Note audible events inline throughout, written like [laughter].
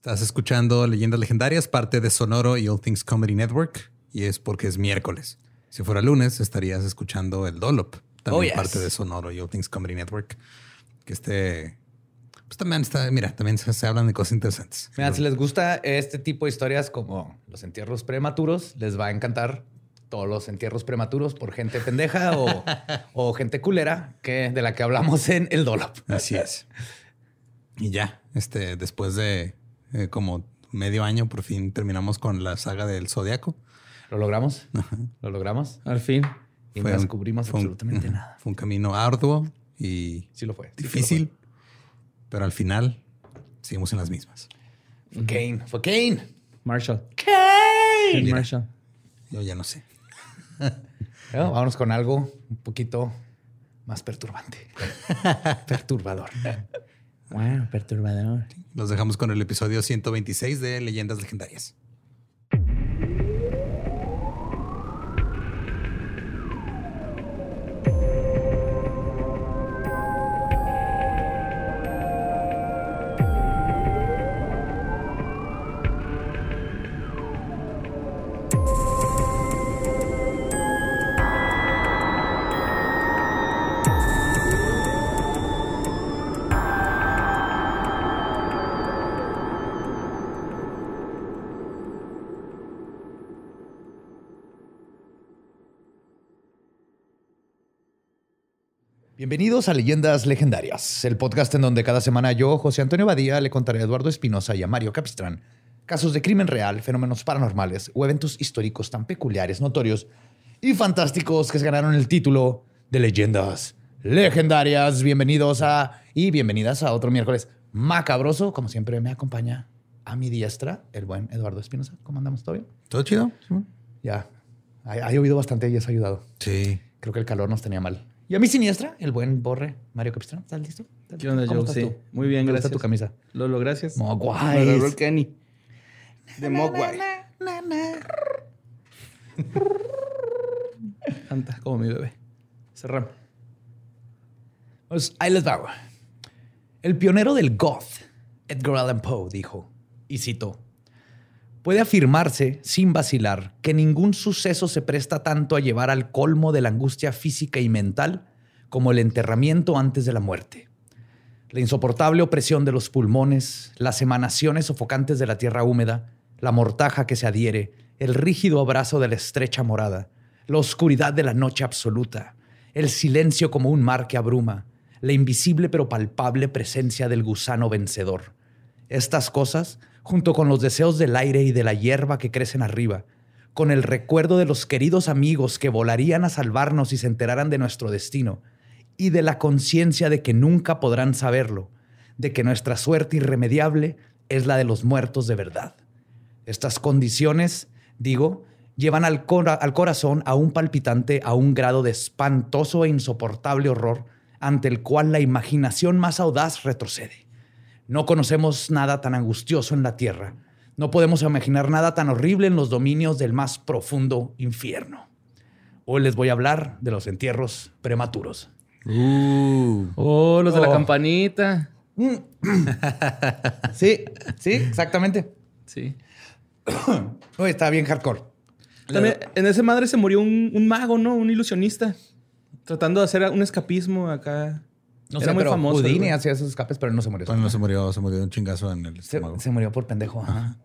Estás escuchando Leyendas Legendarias, parte de Sonoro y All Things Comedy Network, y es porque es miércoles. Si fuera lunes, estarías escuchando el Dolop, también Oh, yes. parte de Sonoro y All Things Comedy Network. Que este, pues también está, mira, también se, se hablan de cosas interesantes. Mira, si les gusta este tipo de historias como los entierros prematuros, les va a encantar todos los entierros prematuros por gente pendeja o, [laughs] o gente culera que, de la que hablamos en el Dolop. Así es. Y ya, este, después de eh, como medio año, por fin terminamos con la saga del Zodiaco. ¿Lo logramos? ¿Lo logramos? Al fin. Y Fue no un- descubrimos fue un- absolutamente ujú, nada. Fue un camino arduo y Sí lo fue. sí que lo difícil, pero al final seguimos en las mismas. fue. Fue Kane. Fue Kane. Marshall. Kane. Mira. Marshall. Yo ya no sé. [laughs] Bueno, vámonos con algo un poquito más perturbante. [laughs] Perturbador. Wow, perturbador. Los dejamos con el episodio 126 de Leyendas Legendarias. Bienvenidos a Leyendas Legendarias, el podcast en donde cada semana yo, José Antonio Badía, le contaré a Eduardo Espinosa y a Mario Capistrán casos de crimen real, fenómenos paranormales o eventos históricos tan peculiares, notorios y fantásticos que se ganaron el título de Leyendas Legendarias. Bienvenidos a y bienvenidas a otro miércoles macabroso. Como siempre me acompaña a mi diestra el buen Eduardo Espinosa. ¿Cómo andamos? ¿Todo bien? ¿Todo chido? Ya, ha, ha llovido bastante y eso ha ayudado. Sí. Creo que el calor nos tenía mal. Y a mi siniestra, el buen Borre, Mario Capistrán. ¿Estás listo? ¿Estás ¿Qué onda, listo? ¿Cómo Joe? estás Sí. tú? Muy bien, gusta gracias. tu camisa. Lolo, gracias. Me el Kenny. De Mogwai. Canta como mi bebé. Cerramos. Pues ahí les va. El pionero del goth, Edgar Allan Poe, dijo, y cito, puede afirmarse sin vacilar que ningún suceso se presta tanto a llevar al colmo de la angustia física y mental como el enterramiento antes de la muerte. La insoportable opresión de los pulmones, las emanaciones sofocantes de la tierra húmeda, la mortaja que se adhiere, el rígido abrazo de la estrecha morada, la oscuridad de la noche absoluta, el silencio como un mar que abruma, la invisible pero palpable presencia del gusano vencedor. Estas cosas, junto con los deseos del aire y de la hierba que crecen arriba, con el recuerdo de los queridos amigos que volarían a salvarnos si se enteraran de nuestro destino, y de la conciencia de que nunca podrán saberlo, de que nuestra suerte irremediable es la de los muertos de verdad. Estas condiciones, digo, llevan al, cora- al corazón a un palpitante a un grado de espantoso e insoportable horror ante el cual la imaginación más audaz retrocede. No conocemos nada tan angustioso en la tierra. No podemos imaginar nada tan horrible en los dominios del más profundo infierno. Hoy les voy a hablar de los entierros prematuros. Oh, los de la Oh. campanita. [laughs] Sí, sí, exactamente. Sí. Uy, está bien hardcore. También, en ese madre se murió un, un mago, ¿no? Un ilusionista. Tratando de hacer un escapismo acá. No Era sé, muy pero famoso el Houdini hacía esos escapes, pero él no se murió. Bueno, no se murió, se murió de un chingazo en el se, estómago. se murió por pendejo. ajá.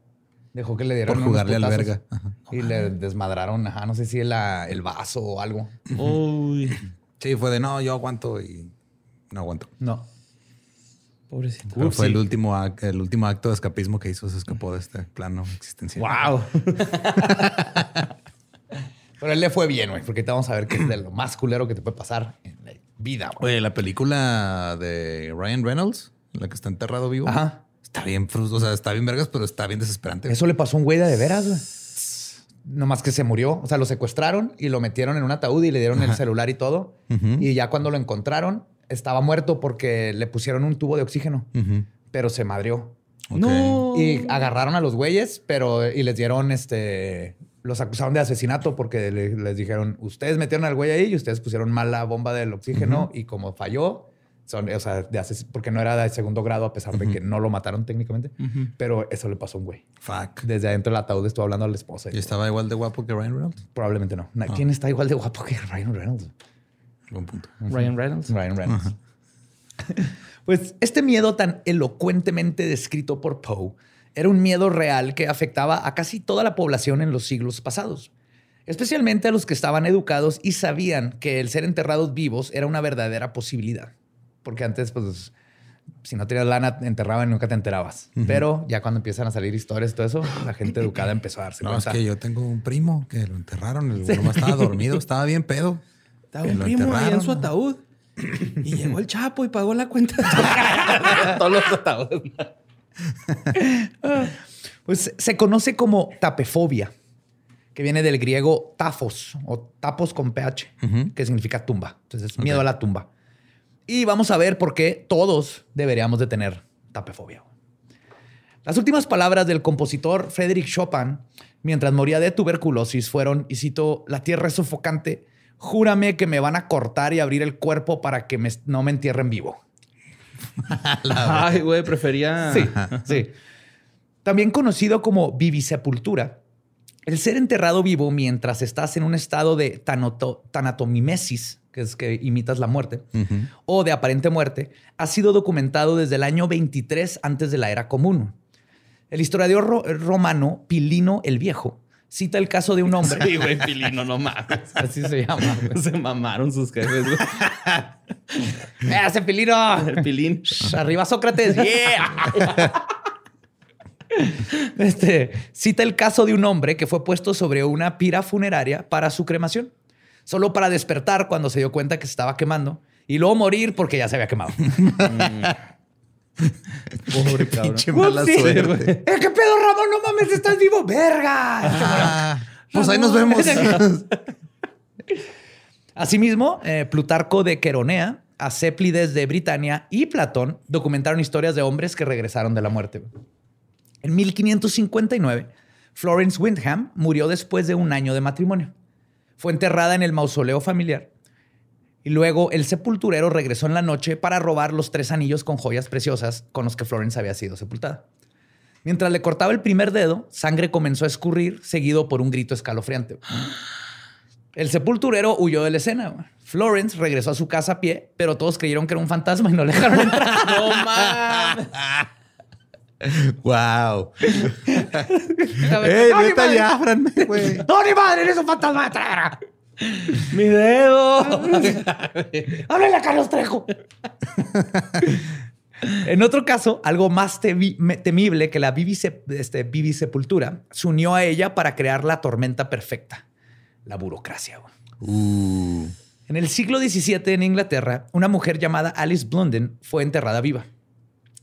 Dejó que le dieran Por unos jugarle al verga. Ajá. Y le desmadraron, ajá, no sé si la- el vaso o algo. Uy. Sí, fue de no, yo aguanto y no aguanto. No. Pobrecito. Pero fue el último, el último acto de escapismo que hizo, se escapó de este plano existencial. Wow. [laughs] Pero él le fue bien, güey, porque te vamos a ver que es de lo más culero que te puede pasar en la vida, güey. Oye, la película de Ryan Reynolds, la que está enterrado vivo, Ajá. Está bien, frus- o sea, está bien vergas, pero está bien desesperante. Eso le pasó a un güey de, de veras, güey. Nomás que se murió. O sea, lo secuestraron y lo metieron en un ataúd y le dieron el celular y todo. Y ya cuando lo encontraron, estaba muerto porque le pusieron un tubo de oxígeno, pero se madrió. Ok. No. Y agarraron a los güeyes, pero y les dieron este. Los acusaron de asesinato porque le- les dijeron: Ustedes metieron al güey ahí y ustedes pusieron mal la bomba del oxígeno. Y como falló, son, o sea, de ases- porque no era de segundo grado, a pesar de que no lo mataron técnicamente. Pero eso le pasó a un güey. Fuck. Desde adentro del ataúd estuvo hablando a la esposa. y ¿Y estaba igual de guapo que Ryan Reynolds? Probablemente no. Na- ¿Quién está igual de guapo que Ryan Reynolds? Buen punto. Ryan Reynolds. Ryan Reynolds. [laughs] pues este miedo tan elocuentemente descrito por Poe era un miedo real que afectaba a casi toda la población en los siglos pasados, especialmente a los que estaban educados y sabían que el ser enterrados vivos era una verdadera posibilidad. Porque antes, pues, si no tenías lana, te enterraban y nunca te enterabas. Pero ya cuando empiezan a salir historias y todo eso, la gente educada empezó a darse No, es cuenta. que yo tengo un primo que lo enterraron. El nomás estaba dormido, estaba bien pedo. Estaba un primo ahí en su ataúd. Y llegó el Chapo y pagó la cuenta. [laughs] Todos los ataúdes. [laughs] Pues se conoce como tapefobia, que viene del griego tafos o tapos con ph, que significa tumba. Entonces, miedo a la tumba. Y vamos a ver por qué todos deberíamos de tener tapefobia. Las últimas palabras del compositor Frédéric Chopin, mientras moría de tuberculosis, fueron, y cito, la tierra es sofocante, júrame que me van a cortar y abrir el cuerpo para que me- no me entierren vivo. [laughs] Ay, güey, prefería. Sí, [laughs] sí. También conocido como vivisepultura, el ser enterrado vivo mientras estás en un estado de tanoto- tanatomimesis, que es que imitas la muerte, o de aparente muerte, ha sido documentado desde el año 23 antes de la era común. El historiador ro- romano Pilino el Viejo cita el caso de un hombre. Sí, güey, Pilino, no mames. Así se llama. güey. Se mamaron sus jefes, güey. [laughs] ¡Eh, ¡Hace Pilino! El Pilín. Arriba Sócrates, yeah. [laughs] Este, cita el caso de un hombre que fue puesto sobre una pira funeraria para su cremación, solo para despertar cuando se dio cuenta que se estaba quemando y luego morir porque ya se había quemado. [laughs] Pobre cabrón. Pinche mala Upsi. suerte. ¡Eh, qué pedo, Ramón! ¡No mames, estás vivo! ¡Verga! Ah, pues ahí nos vemos. [laughs] Asimismo, eh, Plutarco de Queronea, Acéplides de Britania y Platón documentaron historias de hombres que regresaron de la muerte. En 1559, Florence Windham murió después de un año de matrimonio. Fue enterrada en el mausoleo familiar y luego el sepulturero regresó en la noche para robar los tres anillos con joyas preciosas con los que Florence había sido sepultada. Mientras le cortaba el primer dedo, sangre comenzó a escurrir, seguido por un grito escalofriante. [gasps] El sepulturero huyó de la escena. Florence regresó a su casa a pie, pero todos creyeron que era un fantasma y no le dejaron entrar. [laughs] No mames. wow. ¡No, [laughs] ¡Ey! ¡No, ni madre! ¡Eres un fantasma! Mi dedo. [laughs] ¡Háblale a Carlos Trejo! en otro caso, algo más temible que la este, vivisepultura se unió a ella para crear la tormenta perfecta, la burocracia. Uh, En el siglo XVII en Inglaterra, una mujer llamada Alice Blunden fue enterrada viva.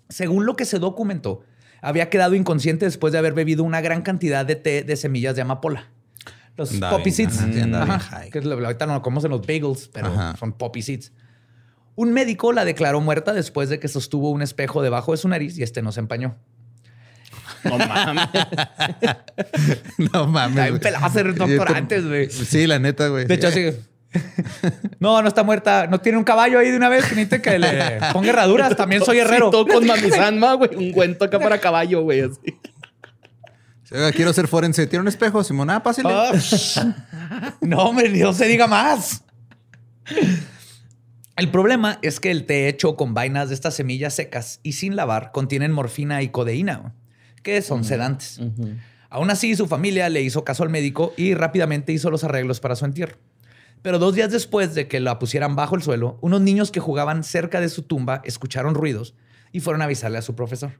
Según lo que se documentó, había quedado inconsciente después de haber bebido una gran cantidad de té de semillas de amapola. Los poppy bien, seeds. ajá, sí, Ajá, high. que es lo- ahorita no lo comemos en los bagels, pero Ajá. son poppy seeds. Un médico la declaró muerta después de que sostuvo un espejo debajo de su nariz y este no se empañó. No mames. [laughs] no mames. Güey. pelado hacer doctor antes, güey. Sí, la neta, güey. De hecho, así. No, no está muerta. No tiene un caballo ahí de una vez que necesite que le ponga herraduras. También soy herrero. Sí, todo con mamizanma, güey. Un cuento acá para caballo, güey. Así. Oiga, quiero ser forense. ¿Tiene un espejo, Simón? Ah, pásele. Ah, no, hombre, no se diga más. El problema es que el té hecho con vainas de estas semillas secas y sin lavar contienen morfina y codeína, que son sedantes. Aún así, su familia le hizo caso al médico y rápidamente hizo los arreglos para su entierro. Pero dos días después de que la pusieran bajo el suelo, unos niños que jugaban cerca de su tumba escucharon ruidos y fueron a avisarle a su profesor.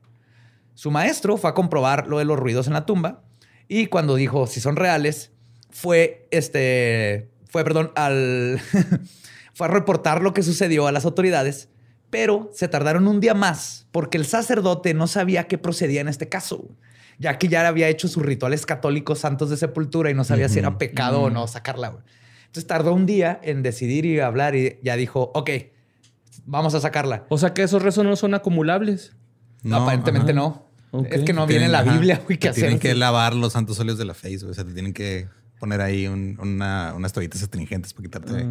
Su maestro fue a comprobar lo de los ruidos en la tumba y cuando dijo si son reales, fue este, fue, perdón, al, [laughs] fue a reportar lo que sucedió a las autoridades, Pero se tardaron un día más porque el sacerdote no sabía qué procedía en este caso, ya que ya había hecho sus rituales católicos santos de sepultura y no sabía si era pecado o no sacarla. Entonces tardó un día en decidir y hablar y ya dijo, ok, vamos a sacarla. O sea que esos rezos no son acumulables. No, Aparentemente ajá. no. Es que no viene en la Biblia, güey, que tienen que lavar los santos óleos de la face, güey. O sea, te tienen que poner ahí un- una- unas toallitas astringentes para quitarte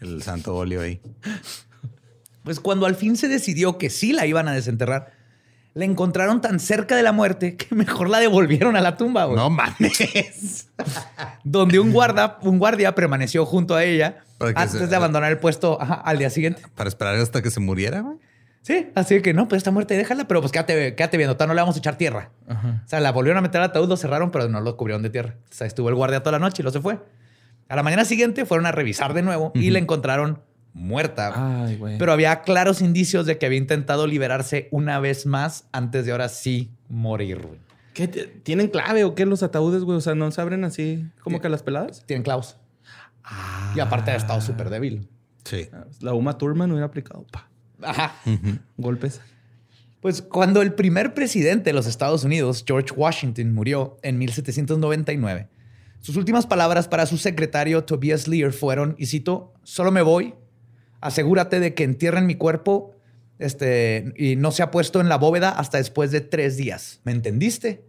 el santo óleo ahí. Pues cuando al fin se decidió que sí la iban a desenterrar, la encontraron tan cerca de la muerte que [laughs] mejor la devolvieron a la tumba, güey. No mames. [laughs] Donde un guarda, un guardia permaneció junto a ella antes se- de abandonar el puesto ajá, al día siguiente. Para esperar hasta que se muriera, güey. Sí, así que no, pues está muerta y déjala, pero pues quédate, quédate viendo, no le vamos a echar tierra. O sea, la volvieron a meter al ataúd, lo cerraron, pero no lo cubrieron de tierra. O sea, estuvo el guardia toda la noche y lo se fue. A la mañana siguiente fueron a revisar de nuevo y la encontraron muerta. Ay, güey. Pero había claros indicios de que había intentado liberarse una vez más antes de ahora sí morir. güey. ¿Qué? ¿Tienen clave o qué los ataúdes, güey? O sea, ¿no se abren así como que a las peladas? Tienen clavos. Y aparte ha estado súper débil. Sí. Ah, La Uma Thurman hubiera aplicado pa, Ajá. golpes. Pues cuando el primer presidente de los Estados Unidos, George Washington, murió en 1799, sus últimas palabras para su secretario Tobias Lear fueron, y cito, solo me voy, asegúrate de que entierren mi cuerpo este, y no se ha puesto en la bóveda hasta después de tres días. ¿Me entendiste?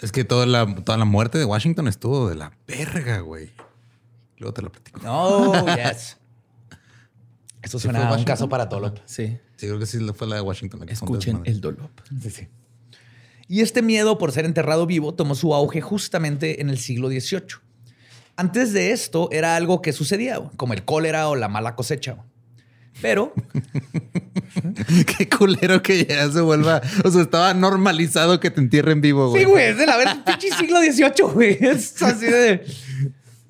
Es que toda la, toda la muerte de Washington estuvo de la verga, güey. Luego te lo platico. No, yes. Eso fue suena a un Washington? caso para todo. Sí. Sí, creo que sí fue la de Washington. la que Escuchen el dolor. Sí, sí. Y este miedo por ser enterrado vivo tomó su auge justamente en el siglo XVIII. Antes de esto era algo que sucedía, como el cólera o la mala cosecha. Pero [laughs] Qué culero que ya se vuelva. O sea, estaba normalizado que te entierren vivo, güey. Sí, güey, es de la vez pinche siglo XVIII, güey. Es así de.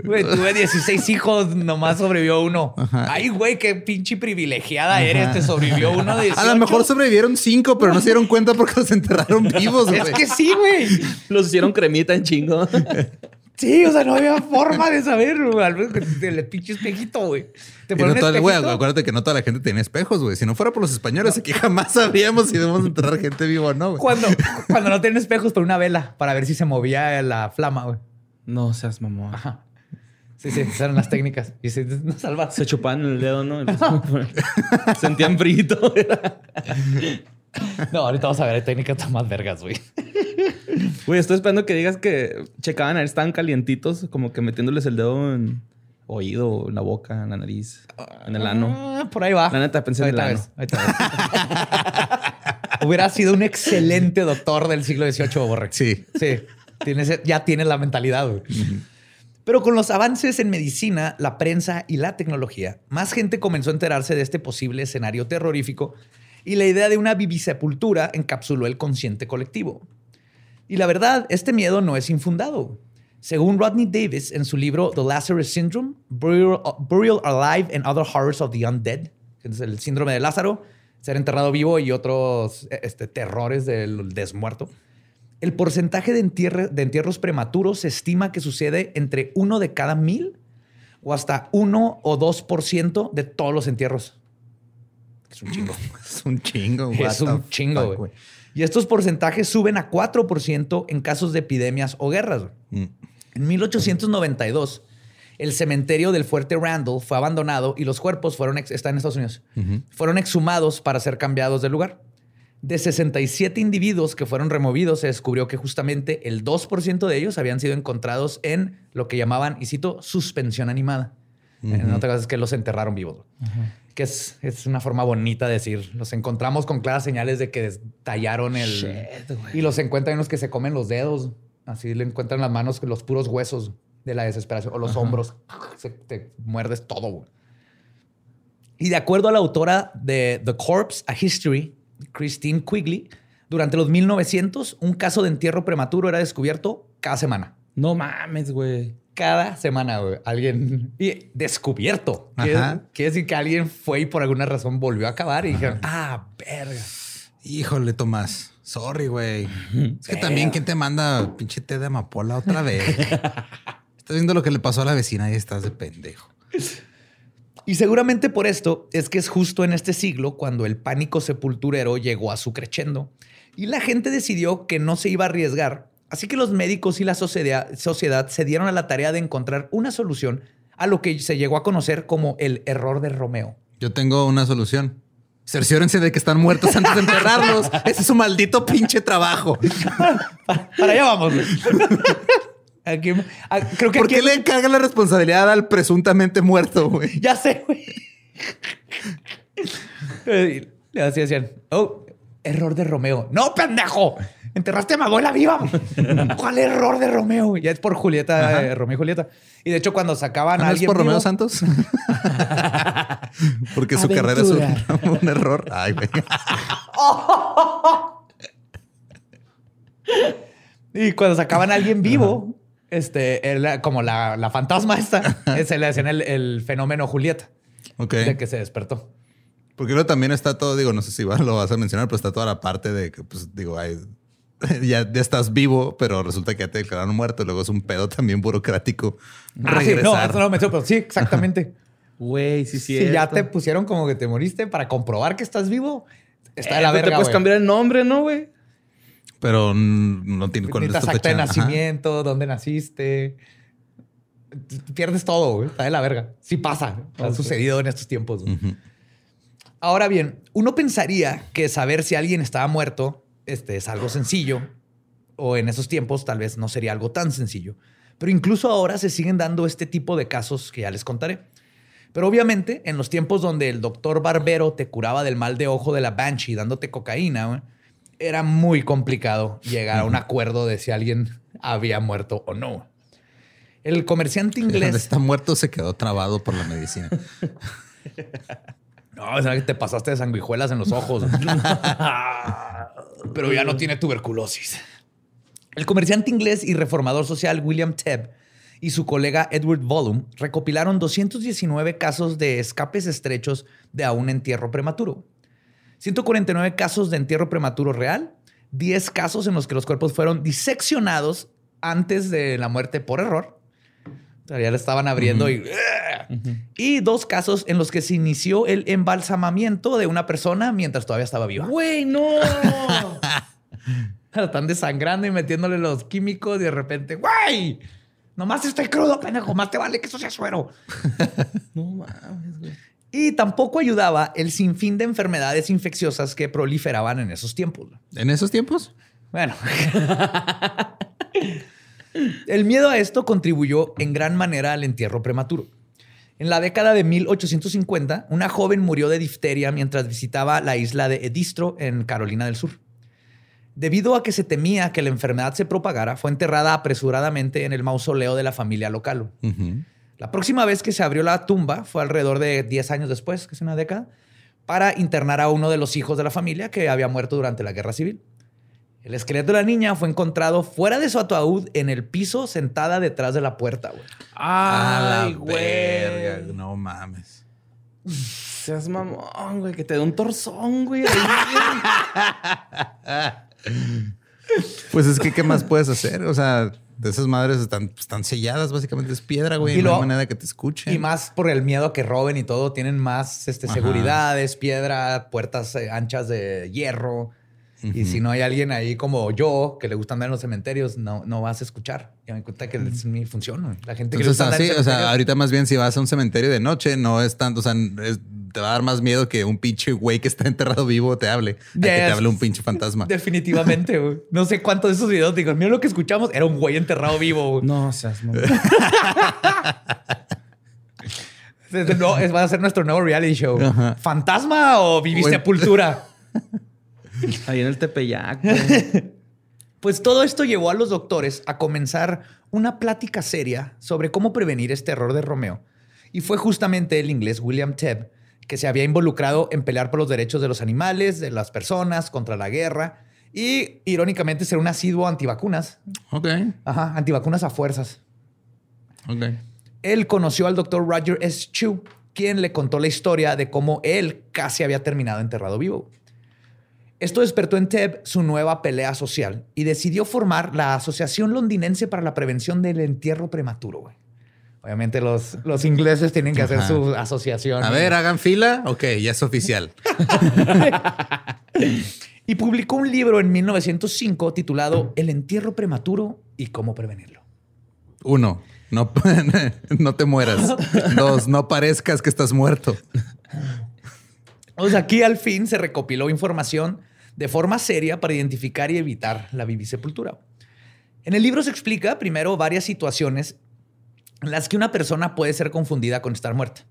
Güey, tuve 16 hijos, nomás sobrevivió uno. Ajá. Ay, güey, qué pinche privilegiada eres, te sobrevivió uno de 18. A lo mejor sobrevivieron cinco, pero no se dieron cuenta porque los enterraron [laughs] vivos, güey. Es que sí, güey. Los hicieron cremita en chingo. Sí, o sea, no había forma de saber, güey. al El pinche espejito, güey. Te no espejito. acuérdate que no toda la gente tenía espejos, güey. Si no fuera por los españoles, aquí jamás sabríamos si debemos enterrar gente viva o no, güey. Cuando, cuando no tienen espejos, por una vela para ver si se movía la flama, güey. No seas mamón. Ajá. Sí, sí, esas eran las técnicas. Y se no salvas. Se chupaban el dedo, ¿no? [laughs] Sentían frito. No, ahorita vamos a ver técnicas tan más vergas, güey. Güey, estoy esperando que digas que checaban a ver estaban calientitos, como que metiéndoles el dedo en oído, en la boca, en la nariz, en el ano. Ah, por ahí va. La neta, pensé en el ano. ves. [laughs] Hubiera sido un excelente doctor del siglo XVIII, Borre. Sí. Sí. Tienes, ya tienes la mentalidad, güey. Pero con los avances en medicina, la prensa y la tecnología, más gente comenzó a enterarse de este posible escenario terrorífico y la idea de una vivisepultura encapsuló el consciente colectivo. Y la verdad, este miedo no es infundado. Según Rodney Davis en su libro The Lazarus Syndrome, Burial, Alive and Other Horrors of the Undead, el síndrome de Lázaro, ser enterrado vivo y otros este, terrores del desmuerto. El porcentaje de, entierre- de entierros prematuros se estima que sucede entre uno de cada mil o hasta 1 o 2% de todos los entierros. Es un chingo. [laughs] Es un chingo, güey. es un chingo, güey. Y estos porcentajes suben a 4% en casos de epidemias o guerras. Mm. En 1892, el cementerio del fuerte Randall fue abandonado y los cuerpos fueron, está en Estados Unidos, fueron exhumados para ser cambiados de lugar. De 67 individuos que fueron removidos, se descubrió que justamente el 2% de ellos habían sido encontrados en lo que llamaban, y cito, suspensión animada. En otras cosas es que los enterraron vivos. Que es, es una forma bonita de decir, los encontramos con claras señales de que tallaron el... y los encuentran unos que se comen los dedos. Así le encuentran las manos, los puros huesos de la desesperación. O los hombros. Se- te muerdes todo, güey. Y de acuerdo a la autora de The Corpse, A History, Christine Quigley, durante los 1900, un caso de entierro prematuro era descubierto cada semana. No mames, güey. Cada semana, güey. Alguien... Y descubierto. Quiere, decir que alguien fue y por alguna razón volvió a acabar y dijeron, ah, verga. Híjole, Tomás. Sorry, güey. Es que también, ¿quién te manda pinche té de amapola otra vez? [laughs] Estás viendo lo que le pasó a la vecina y estás de pendejo. Y seguramente por esto es que es justo en este siglo cuando el pánico sepulturero llegó a su crescendo y la gente decidió que no se iba a arriesgar. Así que los médicos y la sociedad, sociedad se dieron a la tarea de encontrar una solución a lo que se llegó a conocer como el error de Romeo. Yo tengo una solución. Cerciórense de que están muertos antes de enterrarlos. [laughs] Ese es su maldito pinche trabajo. [laughs] Para allá vamos. [laughs] creo que ¿Por qué le encargan la responsabilidad al presuntamente muerto, güey? Ya sé, güey. Le así decían, oh, error de Romeo. No, pendejo. Enterraste a mi abuela viva. [laughs] ¿Cuál error de Romeo? Ya es por Julieta, eh, Romeo y Julieta. Y de hecho, cuando sacaban ¿Ah, a ¿No es alguien por Romeo Santos? [laughs] Porque su carrera es un, [laughs] un error. Ay, güey. Y cuando sacaban a alguien vivo, este, era como la, la fantasma esta, se le hacían el, el fenómeno Julieta, Ok. de que se despertó. Porque luego también está todo, digo, no sé si lo vas a mencionar, pero está toda la parte de que, pues, digo, hay, [laughs] ya, ya estás vivo, pero resulta que ya te declararon muerto. Luego es un pedo también burocrático. Ah, sí, no, regresar. eso no lo menciono, pero sí, exactamente. Güey, sí, sí. si ya te pusieron como que te moriste para comprobar que estás vivo, está de la Eh, Te verga, puedes güey. cambiar el nombre, ¿no, güey? Pero no tiene con Necesitas acta de. Ajá. nacimiento, dónde naciste. Pierdes todo, güey. Está de la verga. Sí pasa. Ha sucedido en estos tiempos. Ahora bien, uno pensaría que saber si alguien estaba muerto este, es algo sencillo, o en esos tiempos tal vez no sería algo tan sencillo. Pero incluso ahora se siguen dando este tipo de casos que ya les contaré. Pero obviamente, en los tiempos donde el doctor Barbero te curaba del mal de ojo de la Banshee dándote cocaína, güey, era muy complicado llegar a un acuerdo de si alguien había muerto o no. El comerciante inglés. está muerto se quedó trabado por la medicina. No, que te pasaste de sanguijuelas en los ojos. [laughs] Pero ya no tiene tuberculosis. El comerciante inglés y reformador social William Tebb y su colega Edward Volum recopilaron 219 casos de escapes estrechos de a un entierro prematuro. 149 casos de entierro prematuro real, 10 casos en los que los cuerpos fueron diseccionados antes de la muerte por error. Ya le estaban abriendo y... Y dos casos en los que se inició el embalsamamiento de una persona mientras todavía estaba viva. Güey, no. [laughs] Están desangrando y metiéndole los químicos y de repente, ¡güey! Nomás estoy crudo, pendejo. Más te vale que eso sea suero. [laughs] no mames, güey. Y tampoco ayudaba el sinfín de enfermedades infecciosas que proliferaban en esos tiempos. ¿En esos tiempos? Bueno. El miedo a esto contribuyó en gran manera al entierro prematuro. En la década de 1850, una joven murió de difteria mientras visitaba la isla de Edistro en Carolina del Sur. Debido a que se temía que la enfermedad se propagara, fue enterrada apresuradamente en el mausoleo de la familia local. La próxima vez que se abrió la tumba fue alrededor de 10 años después, que es una década, para internar a uno de los hijos de la familia que había muerto durante la guerra civil. El esqueleto de la niña fue encontrado fuera de su ataúd en el piso, sentada detrás de la puerta. güey. Ay, la güey. verga, No mames. Seas mamón, güey. Que te dé un torzón, güey. [laughs] Pues es que, ¿qué más puedes hacer? O sea, de esas madres están, están selladas, básicamente es piedra, güey. Y no hay manera que te escuchen. Y más por el miedo a que roben y todo, tienen más este, Ajá. seguridades, piedra, puertas eh, anchas de hierro. Y si no hay alguien ahí como yo que le gusta andar en los cementerios, no, no vas a escuchar. Ya me cuenta que es mi función. güey. La gente que le Entonces, gusta andar así, en o sea, ahorita más bien si vas a un cementerio de noche, no es tanto, o sea, es- te va a dar más miedo que un pinche güey que está enterrado vivo te hable, a que te Yes. hable un pinche fantasma. [laughs] Definitivamente, güey. No sé cuántos de esos videos digo, mira lo que escuchamos, era un güey enterrado vivo. güey. no, seas no, [laughs] es- va a ser nuestro nuevo reality show. Ajá. ¿Fantasma o viviste Bueno. sepultura? [laughs] Ahí en el Tepeyac. güey. Pues todo esto llevó a los doctores a comenzar una plática seria sobre cómo prevenir este error de Romeo. Y fue justamente el inglés William Tebb que se había involucrado en pelear por los derechos de los animales, de las personas, contra la guerra y, irónicamente, ser un asiduo antivacunas. Ok, Ajá, antivacunas a fuerzas. ok. Él conoció al doctor Roger S. Chu, quien le contó la historia de cómo él casi había terminado enterrado vivo. Esto despertó en Tebb su nueva pelea social y decidió formar la Asociación Londinense para la Prevención del Entierro Prematuro. güey. Obviamente los, los ingleses tienen que hacer Ajá. su asociación. A ver, hagan fila. Ok, ya es oficial. [laughs] Y publicó un libro en 1905 titulado El entierro prematuro y cómo prevenirlo. Uno, no, [laughs] no te mueras. Dos, no parezcas que estás muerto. O sea, aquí al fin se recopiló información de forma seria para identificar y evitar la vivisepultura. En el libro se explica primero varias situaciones en las que una persona puede ser confundida con estar muerta.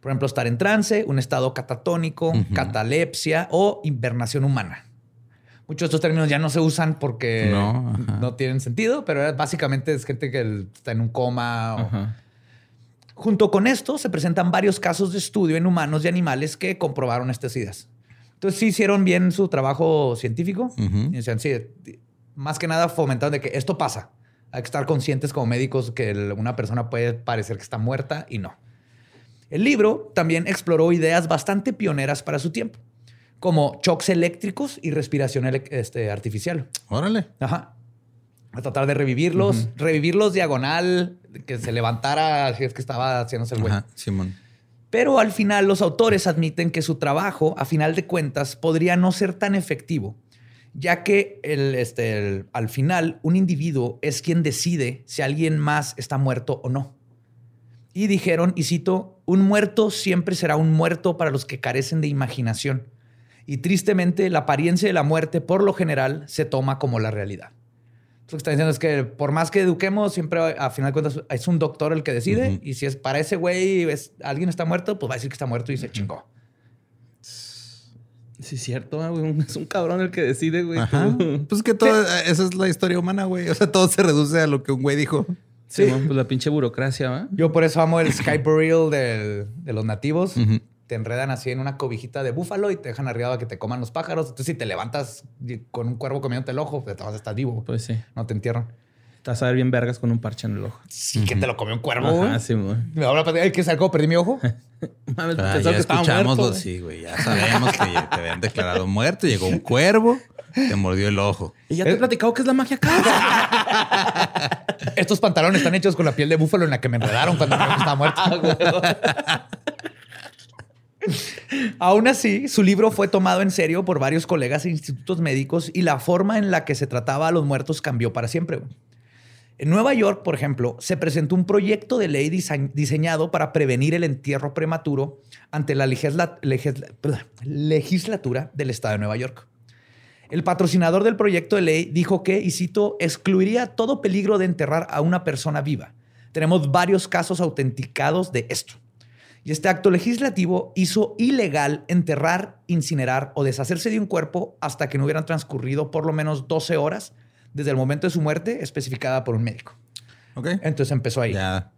Por ejemplo, estar en trance, un estado catatónico, catalepsia o invernación humana. Muchos de estos términos ya no se usan porque No, tienen sentido, pero básicamente es gente que está en un coma. o- Ajá. Junto con esto, se presentan varios casos de estudio en humanos y animales que comprobaron estas ideas. Entonces, sí hicieron bien su trabajo científico. Y decían, sí, más que nada fomentaron de que esto pasa. Hay que estar conscientes como médicos que una persona puede parecer que está muerta y no. El libro también exploró ideas bastante pioneras para su tiempo, como shocks eléctricos y respiración este, artificial. Órale. Ajá. A tratar de revivirlos, revivirlos diagonal, que se levantara si es que estaba haciéndose el güey. Ajá, Simón. Pero al final los autores admiten que su trabajo, a final de cuentas, podría no ser tan efectivo, ya que el, este, el- al final un individuo es quien decide si alguien más está muerto o no. Y dijeron, y cito, un muerto siempre será un muerto para los que carecen de imaginación. Y tristemente, la apariencia de la muerte, por lo general, se toma como la realidad. Lo que está diciendo es que por más que eduquemos, siempre a final de cuentas es un doctor el que decide. Y si es para ese güey, es- alguien está muerto, pues va a decir que está muerto y se chingó. Sí, es cierto, güey. Un- [laughs] Es un cabrón el que decide, güey. Ajá. Pues que todo, esa es la historia humana, güey. O sea, todo se reduce a lo que un güey dijo. Sí, Sí. pues la pinche burocracia, ¿va? Yo por eso amo el Skype Burial del- de los nativos. Te enredan así en una cobijita de búfalo y te dejan arriba a que te coman los pájaros. Entonces, si te levantas con un cuervo comiéndote el ojo, pues te vas a estar vivo. Pues sí. No te entierran. Te vas a ver bien vergas con un parche en el ojo. Sí, que te lo comió un cuervo. güey. Ajá, sí, güey. Ahora, pues, ay, ¿qué sacó? ¿Perdí mi ojo? [laughs] Mames, Ah, ya que escuchamos, muerto, sí, güey. Ya sabemos que te habían declarado muerto. Llegó un cuervo, te mordió el ojo. Y ya te he platicado que es la magia acá. [laughs] Estos pantalones están hechos con la piel de búfalo en la que me enredaron cuando que estaba muerto. Aún así, su libro fue tomado en serio por varios colegas e institutos médicos y la forma en la que se trataba a los muertos cambió para siempre. En Nueva York, por ejemplo, se presentó un proyecto de ley dise- diseñado para prevenir el entierro prematuro ante la legislatura del estado de Nueva York. El patrocinador del proyecto de ley dijo que, y cito, excluiría todo peligro de enterrar a una persona viva. Tenemos varios casos autenticados de esto. Y este acto legislativo hizo ilegal enterrar, incinerar o deshacerse de un cuerpo hasta que no hubieran transcurrido por lo menos 12 horas desde el momento de su muerte especificada por un médico. Ok. Entonces empezó ahí. Ya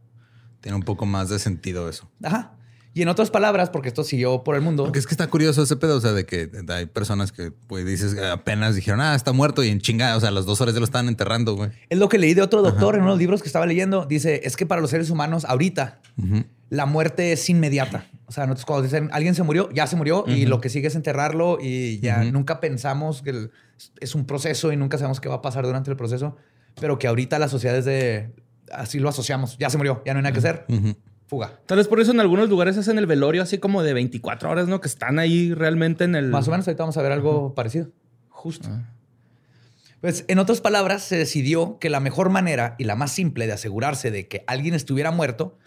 tiene un poco más de sentido eso. Ajá. Y en otras palabras, porque esto siguió por el mundo, Porque es que está curioso ese pedo, o sea, de que hay personas que, pues, dices, apenas dijeron, ah, está muerto y en chingada, o sea, a las dos horas ya lo estaban enterrando, güey. es lo que leí de otro doctor en unos libros que estaba leyendo. Dice, es que para los seres humanos ahorita la muerte es inmediata. O sea, nosotros cuando dicen alguien se murió, ya se murió y lo que sigue es enterrarlo y ya nunca pensamos que el- es un proceso y nunca sabemos qué va a pasar durante el proceso, pero que ahorita la sociedad es de así lo asociamos. Ya se murió, ya no hay nada que hacer. Fuga. Tal vez por eso en algunos lugares hacen el velorio así como de 24 horas, ¿no? Que están ahí realmente en el... Más o menos ahorita vamos a ver algo parecido. Justo. Ah. Pues en otras palabras, se decidió que la mejor manera y la más simple de asegurarse de que alguien estuviera muerto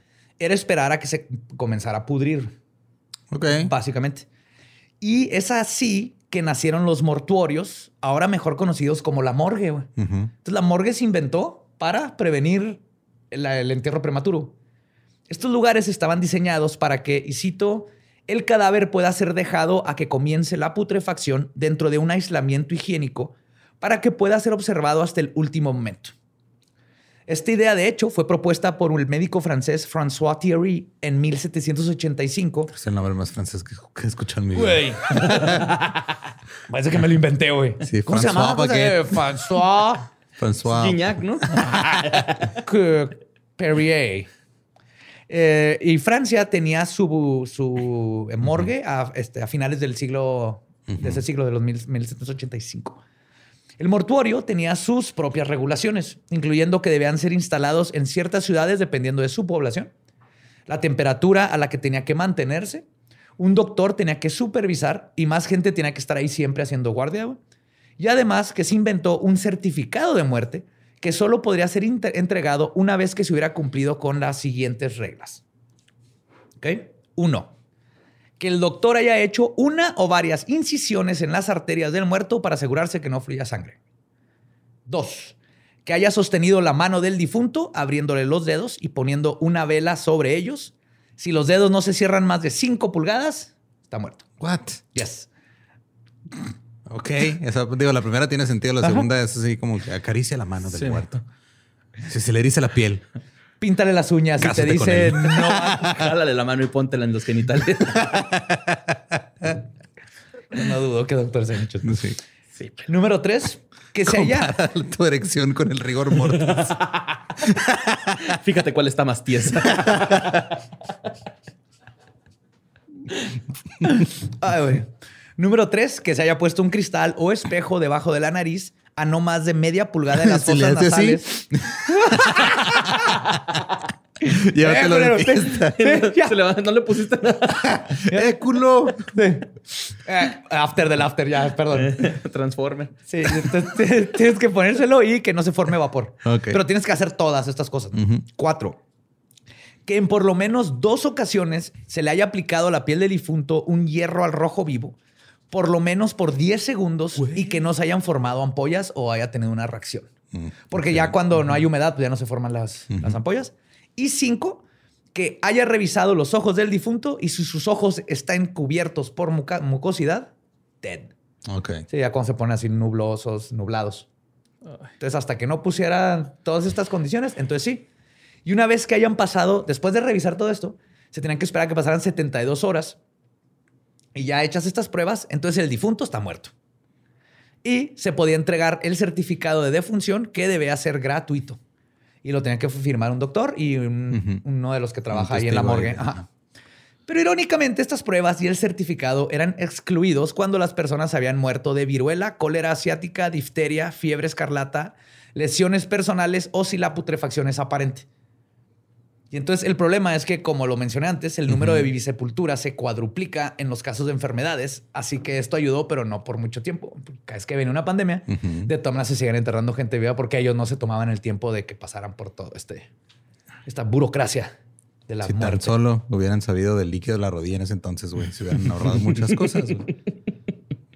era esperar a que se comenzara a pudrir. Ok. básicamente. Y es así que nacieron los mortuorios, ahora mejor conocidos como la morgue. Entonces la morgue se inventó para prevenir el, el entierro prematuro. Estos lugares estaban diseñados para que, y cito, el cadáver pueda ser dejado a que comience la putrefacción dentro de un aislamiento higiénico para que pueda ser observado hasta el último momento. Esta idea, de hecho, fue propuesta por el médico francés François Thierry en 1785 Es el nombre más francés que, he escuchado en mi vida. Güey. [laughs] Parece que me lo inventé, güey. Sí, ¿Cómo se François llamaba? ¿Cómo se Baguette. llama? François François. Guiñac, ¿no? [laughs] que- Perrier. Eh, y Francia tenía su, su morgue a, este, a finales del siglo, de ese siglo de los mil- 1785. El mortuorio tenía sus propias regulaciones, incluyendo que debían ser instalados en ciertas ciudades dependiendo de su población, la temperatura a la que tenía que mantenerse, un doctor tenía que supervisar y más gente tenía que estar ahí siempre haciendo guardia. Y además que se inventó un certificado de muerte que solo podría ser entregado una vez que se hubiera cumplido con las siguientes reglas. ¿Ok? Uno, que el doctor haya hecho una o varias incisiones en las arterias del muerto para asegurarse que no fluya sangre. Dos, que haya sostenido la mano del difunto abriéndole los dedos y poniendo una vela sobre ellos. Si los dedos no se cierran más de 5 pulgadas, está muerto. What? Yes. Ok. Esa, digo, la primera tiene sentido, la segunda es así como que acaricia la mano del Sí. muerto. Si se le eriza la piel. Píntale las uñas y te dice no. [laughs] Jálale la mano y póntela en los genitales. [laughs] No dudo que doctor sea mucho. Sí. Número tres, que se haya. [laughs] Tu erección con el rigor mortis. Fíjate cuál está más tiesa. Ay, güey. Número tres, que se haya puesto un cristal o espejo debajo de la nariz a no más de media pulgada en las [laughs] Se le así. nasales. [laughs] Llévatelo Eh, de culero. [laughs] Ya. Se le va- no le pusiste nada. ¡Eh, culo! Eh, after del after, ya, perdón. Transformer. Sí, entonces tienes que ponérselo y que no se forme vapor. Ok. Pero tienes que hacer todas estas cosas. Cuatro. Que en por lo menos dos ocasiones se le haya aplicado a la piel del difunto un hierro al rojo vivo, por lo menos por 10 segundos, y que no se hayan formado ampollas o haya tenido una reacción. Porque ya cuando no hay humedad, pues ya no se forman las, las ampollas. Y cinco, que haya revisado los ojos del difunto y si sus ojos están cubiertos por mucosidad, dead. Ok. Sí, ya cuando se ponen así nublosos, nublados. Entonces, hasta que no pusieran todas estas condiciones, entonces sí. Y una vez que hayan pasado, después de revisar todo esto, se tenían que esperar a que pasaran 72 horas. Y ya hechas estas pruebas, entonces el difunto está muerto. Y se podía entregar el certificado de defunción que debía ser gratuito. Y lo tenía que firmar un doctor y un- uno de los que trabaja ahí en la morgue. ajá. Pero irónicamente, estas pruebas y el certificado eran excluidos cuando las personas habían muerto de viruela, cólera asiática, difteria, fiebre escarlata, lesiones personales o si la putrefacción es aparente. Y entonces el problema es que, como lo mencioné antes, el número de vivisepulturas se cuadruplica en los casos de enfermedades. Así que esto ayudó, pero no por mucho tiempo. Cada vez que viene una pandemia, de todas maneras se siguen enterrando gente viva porque ellos no se tomaban el tiempo de que pasaran por todo este, esta burocracia de la Si tan solo hubieran sabido del líquido de la rodilla en ese entonces, güey, se hubieran ahorrado muchas cosas. güey.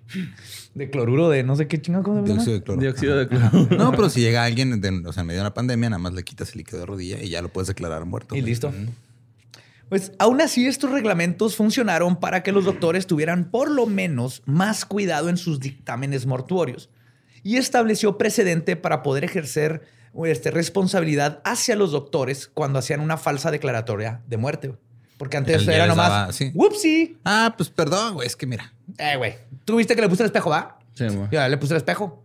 [laughs] De cloruro de no sé qué chingado. ¿cómo se llama? Dióxido de cloro. Dióxido de cloro. No, pero si llega alguien, de- o sea, en medio de una pandemia, nada más le quitas el líquido de rodilla y ya lo puedes declarar muerto. Y güey. listo. Pues aún así estos reglamentos funcionaron para que los doctores tuvieran por lo menos más cuidado en sus dictámenes mortuorios y estableció precedente para poder ejercer este, responsabilidad hacia los doctores cuando hacían una falsa declaratoria de muerte. Güey. Porque antes El era nomás, daba- sí. ¡whoopsie! Ah, pues perdón, güey, es que mira. Eh, güey, ¿tú viste que le puse el espejo, va? Sí, mo. Ya le puse el espejo.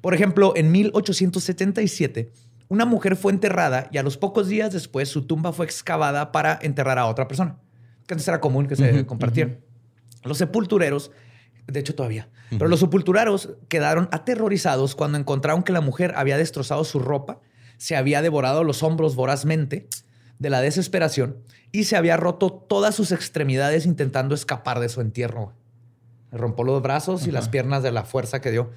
Por ejemplo, en 1877, una mujer fue enterrada y a los pocos días después su tumba fue excavada para enterrar a otra persona. Que antes era común que se compartieran. Los sepultureros, de hecho todavía, pero los sepultureros quedaron aterrorizados cuando encontraron que la mujer había destrozado su ropa, se había devorado los hombros vorazmente de la desesperación y se había roto todas sus extremidades intentando escapar de su entierro. Le rompió los brazos y las piernas de la fuerza que dio.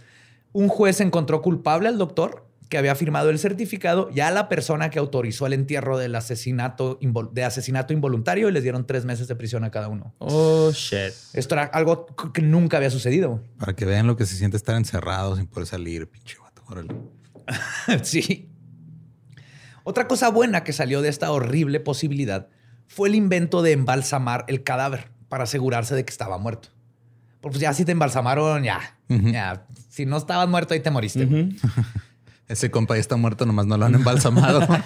Un juez encontró culpable al doctor que había firmado el certificado y a la persona que autorizó el entierro del asesinato, de asesinato involuntario y les dieron tres meses de prisión a cada uno. Oh, shit. Esto era algo que nunca había sucedido. Para que vean lo que se siente estar encerrado sin poder salir, pinche vato. Órale. [laughs] sí. Otra cosa buena que salió de esta horrible posibilidad fue el invento de embalsamar el cadáver para asegurarse de que estaba muerto. Porque pues ya si te embalsamaron, ya. ya. Si no estabas muerto, ahí te moriste. [laughs] Ese compa ya está muerto, nomás no lo han embalsamado. [laughs]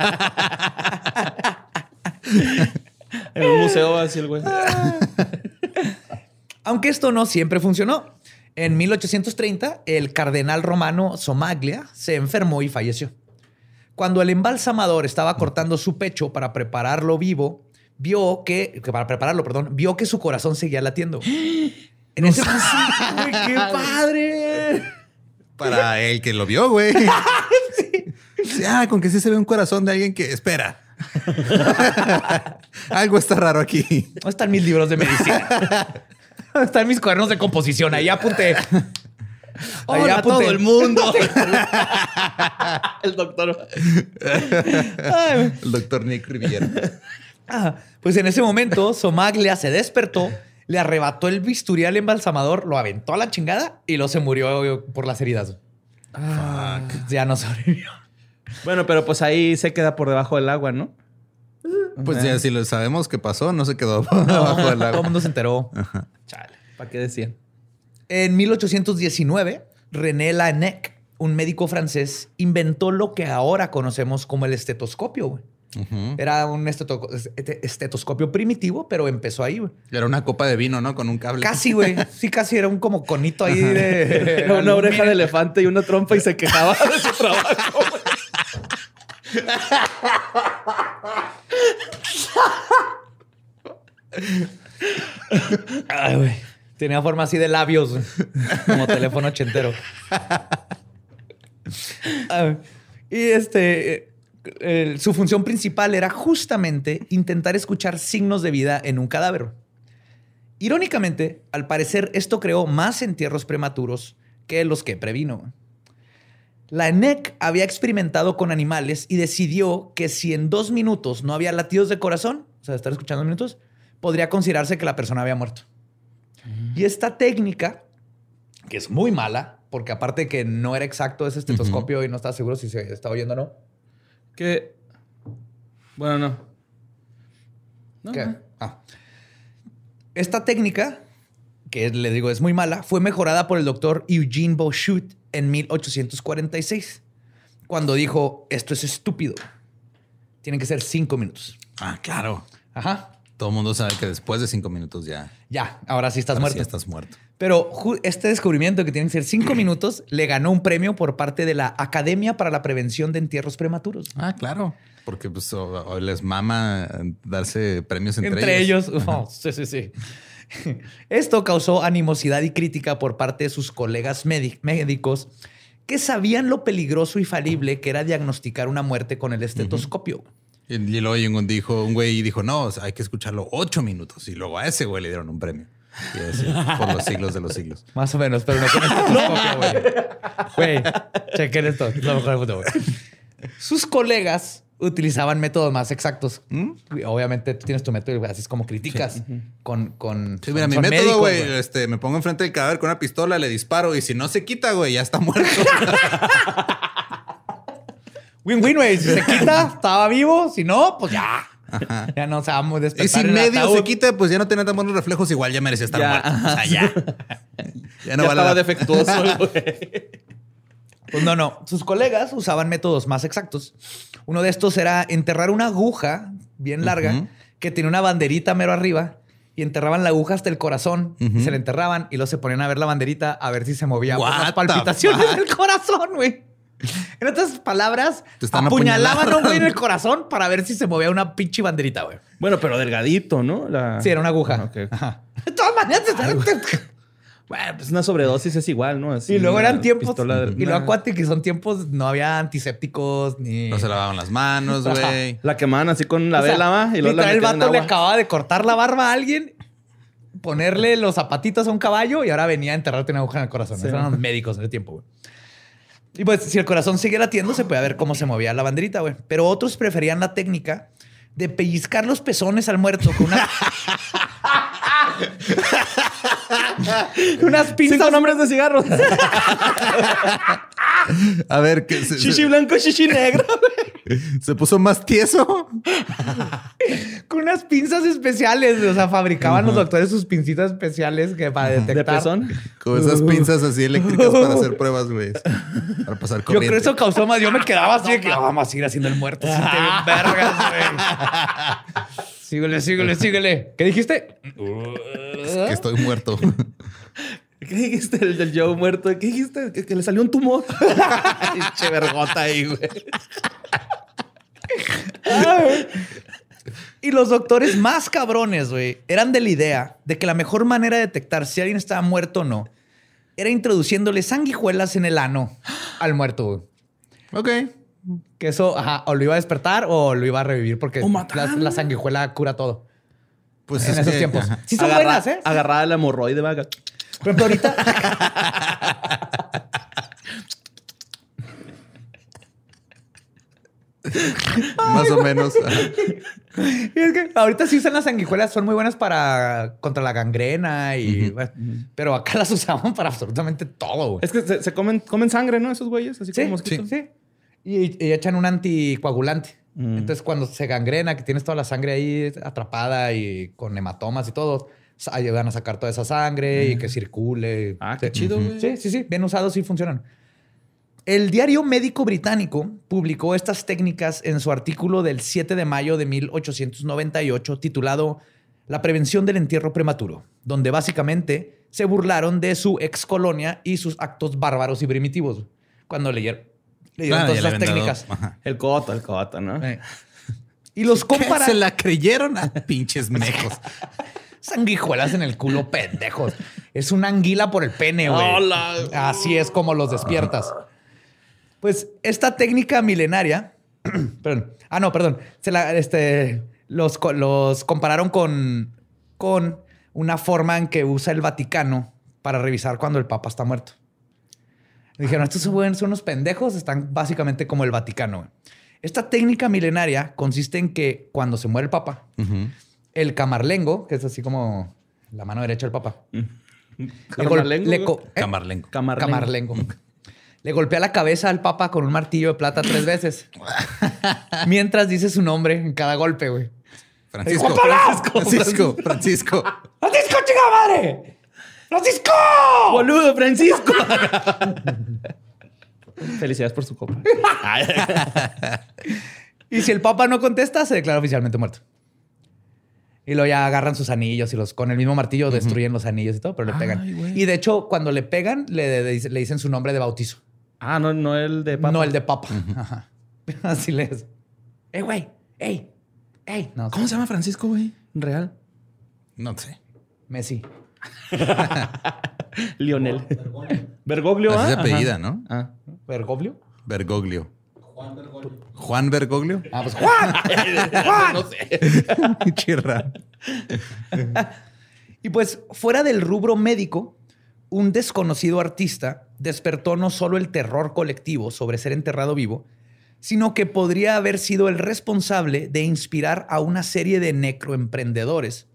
En un museo así el güey. Aunque esto no siempre funcionó. En 1830, el cardenal romano Somaglia se enfermó y falleció. Cuando el embalsamador estaba cortando su pecho para prepararlo vivo, vio que, que para prepararlo, perdón, vio que su corazón seguía latiendo. En ese [gasps] ¡Uy, qué [laughs] padre! Para el que lo vio, güey. [laughs] Sí, Ah, con que sí se ve un corazón de alguien que espera. [laughs] Algo está raro aquí. ¿Dónde están mis libros de medicina? ¿Dónde están mis cuadernos de composición? Ahí apunté. Ahí Hola, apunté. todo el mundo. el doctor. Ay, El doctor Nick Riviera. Ah, [laughs] pues en ese momento, Somaglia se despertó, le arrebató el bisturí al embalsamador, lo aventó a la chingada y luego se murió por las heridas. Ya no sobrevivió. Bueno, pero pues ahí se queda por debajo del agua, ¿no? Pues ya si lo sabemos que pasó, no se quedó abajo del Todo el agua. mundo se enteró. Chale. ¿Para qué decían? En 1819, René Laennec, un médico francés, inventó lo que ahora conocemos como el estetoscopio. güey. Era un este- estetoscopio primitivo, pero empezó ahí. güey. Era una copa de vino, ¿no? Con un cable. Casi, güey. Sí, casi era un como conito ahí de... [laughs] Era una oreja de elefante y una trompa y se quejaba de su trabajo. Ay, güey. Tenía forma así de labios, como teléfono ochentero. [laughs] Ay, y este, eh, su función principal era justamente intentar escuchar signos de vida en un cadáver. Irónicamente, al parecer, esto creó más entierros prematuros que los que previno. La ENEC había experimentado con animales y decidió que si en dos minutos no había latidos de corazón, o sea, estar escuchando minutos, podría considerarse que la persona había muerto. Y esta técnica, que es muy mala, porque aparte de que no era exacto ese estetoscopio y no estaba seguro si se estaba oyendo o no. Que. Bueno, no. No, ¿Qué? Ah. Esta técnica, que le digo es muy mala, fue mejorada por el doctor Eugene Boschut en 1846, cuando dijo, esto es estúpido. Tienen que ser cinco minutos. Ah, claro. Ajá. Todo el mundo sabe que después de cinco minutos ya, Ya, ahora sí estás ahora muerto. sí estás muerto. Pero este descubrimiento que tienen que ser cinco [clears throat] minutos le ganó un premio por parte de la Academia para la Prevención de Entierros Prematuros. Ah, claro. Porque pues o- o les mama darse premios entre, Entre, ellos. [laughs] Oh, sí, sí, sí. Esto causó animosidad y crítica por parte de sus colegas médi- médicos que sabían lo peligroso y falible que era diagnosticar una muerte con el estetoscopio. Y, y luego llegó un, dijo, un güey y dijo, no, o sea, hay que escucharlo ocho minutos. Y luego a ese güey le dieron un premio. Y así, por los siglos de los siglos. Más o menos, pero no con estetoscopio, güey. Güey, chequen esto. Es lo mejor del mundo, güey. Sus colegas utilizaban métodos más exactos. ¿Mm? Obviamente tú tienes tu método y haces como críticas con, con. Sí, mira, mi son método, güey, este, me pongo enfrente del cadáver con una pistola, le disparo y si no se quita, güey, ya está muerto. [laughs] Win-win, güey. Si se quita, estaba vivo. Si no, pues ya. [laughs] Ya no se va a y despertar. si en el medio ataúd. se quita, pues ya no tenía tan buenos reflejos, igual ya merecía estar Ya. muerto. O sea, ya. [laughs] ya no ya vale estaba la- defectuoso, [laughs] güey. Pues no, no. Sus colegas usaban métodos más exactos. Uno de estos era enterrar una aguja bien larga que tenía una banderita mero arriba y enterraban la aguja hasta el corazón, Ujú. se la enterraban y luego se ponían a ver la banderita a ver si se movía por las palpitaciones fuck? del corazón, güey. [laughs] En otras palabras, Te están apuñalaban a un güey en el corazón para ver si se movía una pinche banderita, güey. Bueno, pero delgadito, ¿no? La- Sí, era una aguja. Ah, ok. Ajá. De todas maneras, Bueno, pues una sobredosis es igual, ¿no? Así, y luego eran tiempos. de- Y luego una- acuate que son tiempos, no había antisépticos ni. No se lavaban las manos, güey. La quemaban así con la O sea, vela, ¿va? Y luego la el vato le acababa de cortar la barba a alguien, ponerle los zapatitos a un caballo y ahora venía a enterrarte una aguja en el corazón. Sí. Esos eran los médicos en ese tiempo, güey. Y pues, si el corazón sigue latiendo, se puede ver cómo se movía la banderita, güey. Pero otros preferían la técnica de pellizcar los pezones al muerto con una. unas pinzas. Cinco nombres de cigarros. [laughs] [laughs] A ver, que se, chichi se- blanco, chichi negro. [laughs] se puso más tieso. [laughs] con unas pinzas especiales. O sea, fabricaban los doctores sus pincitas especiales que para ¿De detectar. pezón? Con esas pinzas así eléctricas para hacer pruebas, güey. Para pasar Yo corriente. creo que eso causó más. Yo me quedaba así de que "Ah, vamos a ir haciendo el muerto. Siente bien vergas, güey. Síguele, síguele, síguele. ¿Qué dijiste? que estoy muerto. ¿Qué dijiste el del Joe muerto? ¿Qué dijiste? Que, que le salió un tumor. [laughs] Pinche vergota ahí, güey. Y los doctores más cabrones, güey, eran de la idea de que la mejor manera de detectar si alguien estaba muerto o no era introduciéndole sanguijuelas en el ano al muerto. güey. Ok. Que eso, ajá, o lo iba a despertar o lo iba a revivir porque la, sanguijuela cura todo. Pues en es esos que- tiempos. ajá. Sí son Agarra- buenas, ¿eh? Agarrada la hemorroide, vaga. Por ejemplo, ahorita... Más o menos. ajá. Y es que ahorita sí usan las sanguijuelas, son muy buenas para contra la gangrena y bueno, pero acá las usaban para absolutamente todo. güey. Es que se, se comen, comen sangre, ¿no? Esos güeyes, así Sí, como mosquitos. sí. Y, y echan un anticoagulante. Mm. Entonces, cuando se gangrena, que tienes toda la sangre ahí atrapada y con hematomas y todo, ayudan a sacar toda esa sangre y que circule. Ah, qué Sí. chido, güey. Sí, sí, sí. Bien usados, sí funcionan. El diario médico británico publicó estas técnicas en su artículo del 7 de mayo de 1898 titulado La prevención del entierro prematuro, donde básicamente se burlaron de su ex colonia y sus actos bárbaros y primitivos. Cuando leyeron, leyeron Claro, todas esas técnicas. ajá. El coto, el coto, ¿no? Eh. Y los ¿Qué? compara Se la creyeron a pinches mecos. [laughs] sanguijuelas en el culo, pendejos. Es una anguila por el pene, güey. Hola. Así es como los despiertas. Pues esta técnica milenaria, [clears throat] perdón, ah, no, perdón, se la, este, los, los compararon con, con una forma en que usa el Vaticano para revisar cuando el Papa está muerto. Dijeron, estos son, son unos pendejos, están básicamente como el Vaticano. Esta técnica milenaria consiste en que cuando se muere el Papa. El camarlengo, que es así como la mano derecha del Papa, le gol- Camarlengo, le co- ¿eh? Camarlengo. Camarlengo. Camarlengo. Le golpea la cabeza al Papa con un martillo de plata tres veces. [laughs] Mientras dice su nombre en cada golpe, güey. Francisco. ¡Francisco! Francisco. [laughs] Francisco. ¡Francisco, chica madre! ¡Francisco! ¡Boludo, Francisco! Felicidades por su copa. [laughs] Y si el Papa no contesta, se declara oficialmente muerto. Y luego ya agarran sus anillos y los con el mismo martillo destruyen los anillos y todo, pero le pegan. Y de hecho, cuando le pegan, le, le dice- le dicen su nombre de bautizo. Ah, no, no el de papa. No el de Papa. [laughs] Ajá. Así le es. ¡Ey, güey! ¡Ey! ¡Ey! No, ¿Cómo se llama Francisco, güey? Real. No sé. Messi. [laughs] Lionel. Bergoglio. Así ¿ah? se apellida, ¿no? Ah. ¿Bergoglio? Bergoglio. Juan Bergoglio. Ah, pues Juan. Juan. No sé. [laughs] Chirra. [laughs] Y pues, fuera del rubro médico, un desconocido artista despertó no solo el terror colectivo sobre ser enterrado vivo, sino que podría haber sido el responsable de inspirar a una serie de necroemprendedores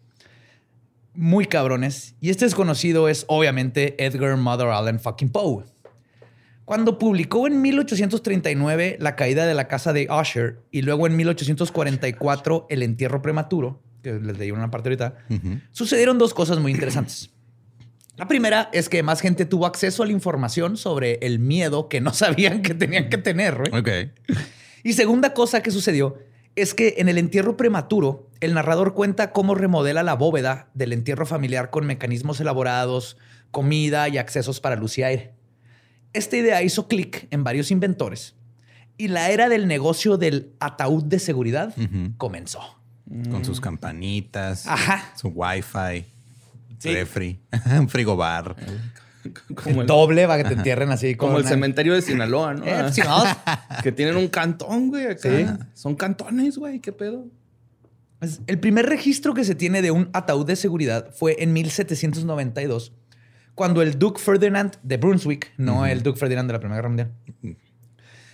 muy cabrones. Y este desconocido es obviamente Edgar Mother Allen fucking Poe. Cuando publicó en 1839 La caída de la casa de Usher y luego en 1844 El entierro prematuro, que les leí una parte ahorita, sucedieron dos cosas muy interesantes. La primera es que más gente tuvo acceso a la información sobre el miedo que no [laughs] sabían que tenían que tener. güey. Ok. Y segunda cosa que sucedió es que en el entierro prematuro, el narrador cuenta cómo remodela la bóveda del entierro familiar con mecanismos elaborados, comida y accesos para luz y aire. Esta idea hizo clic en varios inventores y la era del negocio del ataúd de seguridad comenzó. Con sus campanitas. Ajá. Su wifi. Sí. Refri. [laughs] un frigobar. Como el, Doble para que te entierren así como el una- cementerio de Sinaloa, ¿no? Eh, sí, no. que tienen un cantón, güey. Acá. Sí. Son cantones, güey. ¿Qué pedo? Pues, El primer registro que se tiene de un ataúd de seguridad fue en 1792, cuando el Duke Ferdinand de Brunswick, no el Duke Ferdinand de la Primera Guerra Mundial,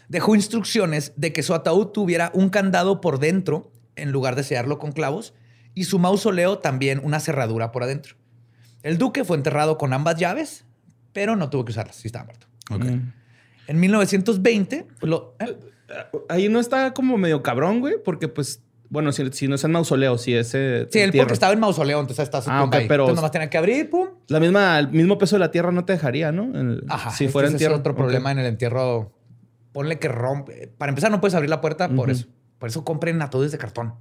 dejó instrucciones de que su ataúd tuviera un candado por dentro en lugar de sellarlo con clavos y su mausoleo también una cerradura por adentro. El duque fue enterrado con ambas llaves, pero no tuvo que usarlas, sí estaba muerto. Ok. En 1920, lo- ¿eh? Ahí no está como medio cabrón, güey, porque pues, bueno, si, si no es en mausoleo, si es. eh, sí, él porque estaba en mausoleo, entonces está su Ah, tumba ok, ahí. pero- Entonces nomás tenía que abrir, pum, La misma, el mismo peso de la tierra no te dejaría, ¿no? El- Ajá, si fuera ese entierro. Es otro problema en el entierro. Ponle que rompe. Para empezar, no puedes abrir la puerta por eso. Por eso compren ataúdes de cartón.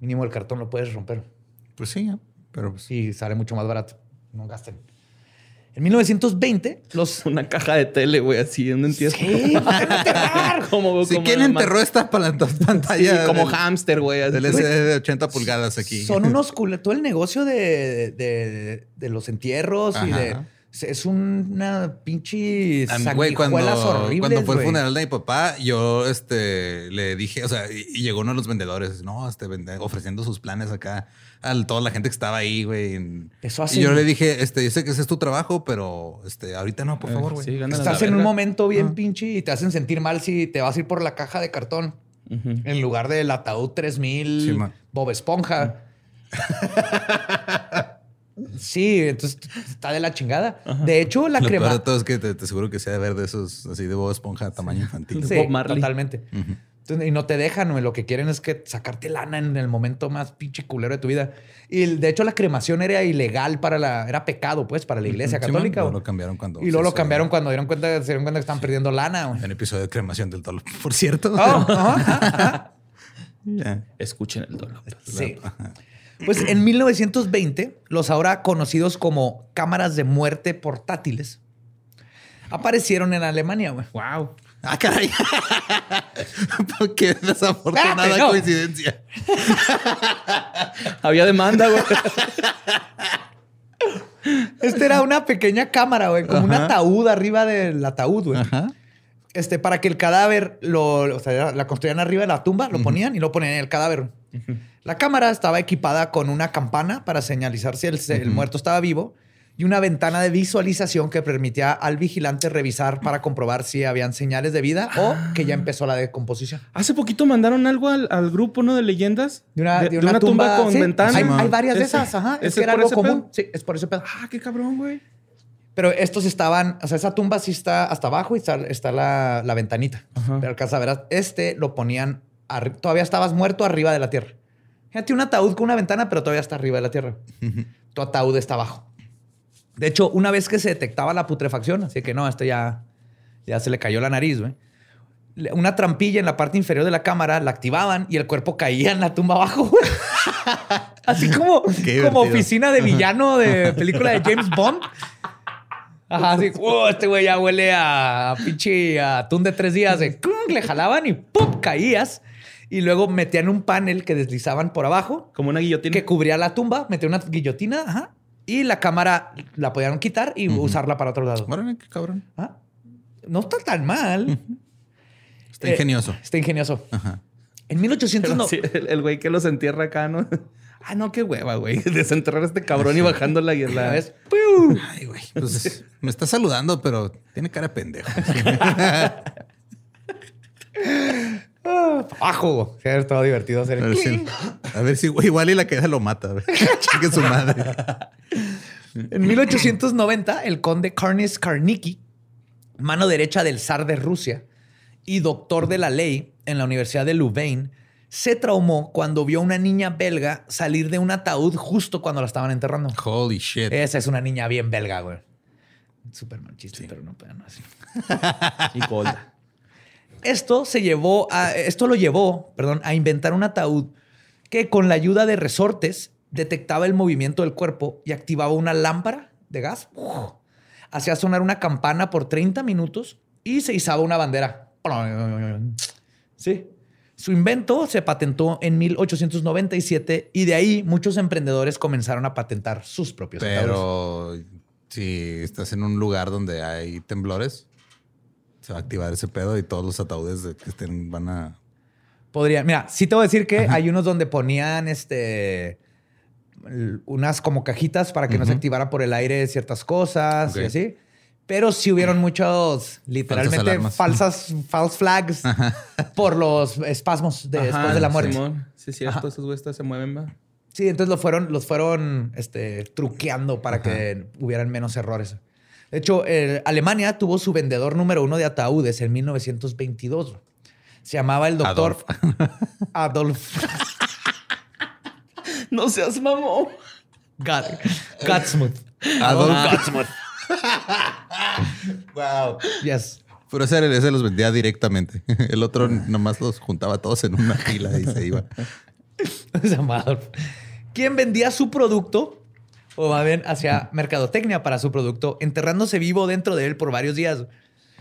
Mínimo el cartón lo puedes romper. Pues sí, pero pues, Y sale mucho más barato. No gasten. En 1920, los. [laughs] Una caja de tele, güey, así en un entierro. Sí, van a enterrar. [laughs] como, como quién enterró esta pala- Sí, pantalla como del, hámster, güey. así. del SD de 80 pulgadas aquí? Son unos [laughs] culeros. Todo el negocio de, de- de los entierros y de. Es una pinche güey, cuando, sanguijuelas horribles, cuando fue el funeral de mi papá, yo este, le dije, o sea, y, y llegó uno de los vendedores, no, este, vende- ofreciendo sus planes acá a toda la gente que estaba ahí, güey. Eso hace- Y yo le dije, este, yo sé que ese es tu trabajo, pero este, ahorita no, por Eh, favor, güey. sí, Estás en un momento bien pinche y te hacen sentir mal si te vas a ir por la caja de cartón en lugar del ataúd 3000 Sí. Bob Esponja. Sí, entonces está de la chingada. De hecho, la Lo peor crema. de todo es que te, te aseguro que sea de ver de esos así de Bob Esponja tamaño infantil. Sí, Bob Marley. totalmente. Entonces, y no te dejan, güey. Lo que quieren es que sacarte lana en el momento más pinche culero de tu vida. Y de hecho, la cremación era ilegal para la, era pecado, pues, para la iglesia Sí, man, católica. luego güey. lo cambiaron cuando y luego lo cambiaron cuando dieron cuenta, se dieron cuenta que estaban perdiendo lana, güey. En episodio de cremación del dolor, por cierto. Oh, ajá. [laughs] Escuchen el dolor. Sí. Pues en [clears throat] 1920, los ahora conocidos como cámaras de muerte portátiles aparecieron en Alemania, güey. Wow. Ah, caray. [laughs] [laughs] Qué desafortunada Espérate, no. coincidencia. [laughs] Había demanda, güey. Este era una pequeña cámara, güey, como un ataúd arriba del ataúd, güey. Ajá. Este, para que el cadáver lo, o sea, la construían arriba de la tumba, lo ponían y lo ponían en el cadáver. La cámara estaba equipada con una campana para señalizar si el, el muerto estaba vivo y una ventana de visualización que permitía al vigilante revisar para comprobar si habían señales de vida o que ya empezó la decomposición. Hace poquito mandaron algo al, al grupo, ¿no? De leyendas. De una, de una tumba, con sí, ventana. Hay, hay varias de esas, ajá. Es que era algo común. pedo. Sí, es por ese pedo. Ah, qué cabrón, güey. Pero estos estaban, o sea, esa tumba sí está hasta abajo y está, está la, la ventanita. Ajá. Pero alcanza a ver, este lo ponían, todavía estabas muerto arriba de la tierra. Fíjate, un ataúd con una ventana, pero todavía está arriba de la tierra. Tu ataúd está abajo. De hecho, una vez que se detectaba la putrefacción, así que no, este ya, ya se le cayó la nariz, güey. Una trampilla en la parte inferior de la cámara la activaban y el cuerpo caía en la tumba abajo, güey. [laughs] Así como, [laughs] como oficina de villano de película de James Bond. Ajá, así, "Oh, [laughs] este güey ya huele a, a pinche atún de tres días. Le jalaban y ¡pum! caías. Y luego metían un panel que deslizaban por abajo Como una guillotina. que cubría la tumba, metían una guillotina, ajá, y la cámara la podían quitar y usarla para otro lado. Órale, qué cabrón. Ah, No está tan mal. Está Eh, ingenioso. Está ingenioso. Ajá. En 1800 Pero no. sí, el, güey que los entierra acá, ¿no? [laughs] Ah, no, qué hueva, güey. [laughs] Desenterrar a este cabrón y bajando la ¿Ya la? ¡Piu! Ay, güey. [laughs] Pues me está saludando, pero tiene cara de pendejo. Ah, Abajo. Sí, estaba divertido hacer A el ver si, a ver si igual y la queda lo mata. [laughs] Chingue su madre. En 1890, el conde Karnis Karnicki, mano derecha del zar de Rusia y doctor de la ley en la Universidad de Louvain, se traumó cuando vio a una niña belga salir de un ataúd justo cuando la estaban enterrando. Holy shit. Esa es una niña bien belga, güey. Súper mal chiste, pero no, pero no así. [laughs] y Golda. Esto se llevó a, esto lo llevó, perdón, a inventar un ataúd que con la ayuda de resortes detectaba el movimiento del cuerpo y activaba una lámpara de gas. Uf. Hacía sonar una campana por 30 minutos y se izaba una bandera. Sí. Su invento se patentó en 1897 y de ahí muchos emprendedores comenzaron a patentar sus propios ataúdes. Pero si estás en un lugar donde hay temblores, se va a activar ese pedo y todos los ataúdes de que estén van a. Podría, mira, sí te voy a decir que hay unos donde ponían este unas como cajitas para que no se activara por el aire ciertas cosas y así. Pero sí hubieron muchos, literalmente, falsas, false flags por los espasmos de- después de la muerte. Simón. Sí, es cierto. Ajá. Esos güeyes se mueven, va. Sí, entonces lo fueron, los fueron este, truqueando para que hubieran menos errores. De hecho, eh, Alemania tuvo su vendedor número uno de ataúdes en 1922. Se llamaba el doctor [laughs] Adolf, No seas mamón. Gat- Gatsmuth. Adolf Gatsmuth. [laughs] wow. Yes. Pero ese, ese los vendía directamente. [laughs] El otro nomás los juntaba todos en una fila y se iba. Se llama Adolf. ¿Quién vendía su producto? O más bien hacia mercadotecnia para su producto, enterrándose vivo dentro de él por varios días,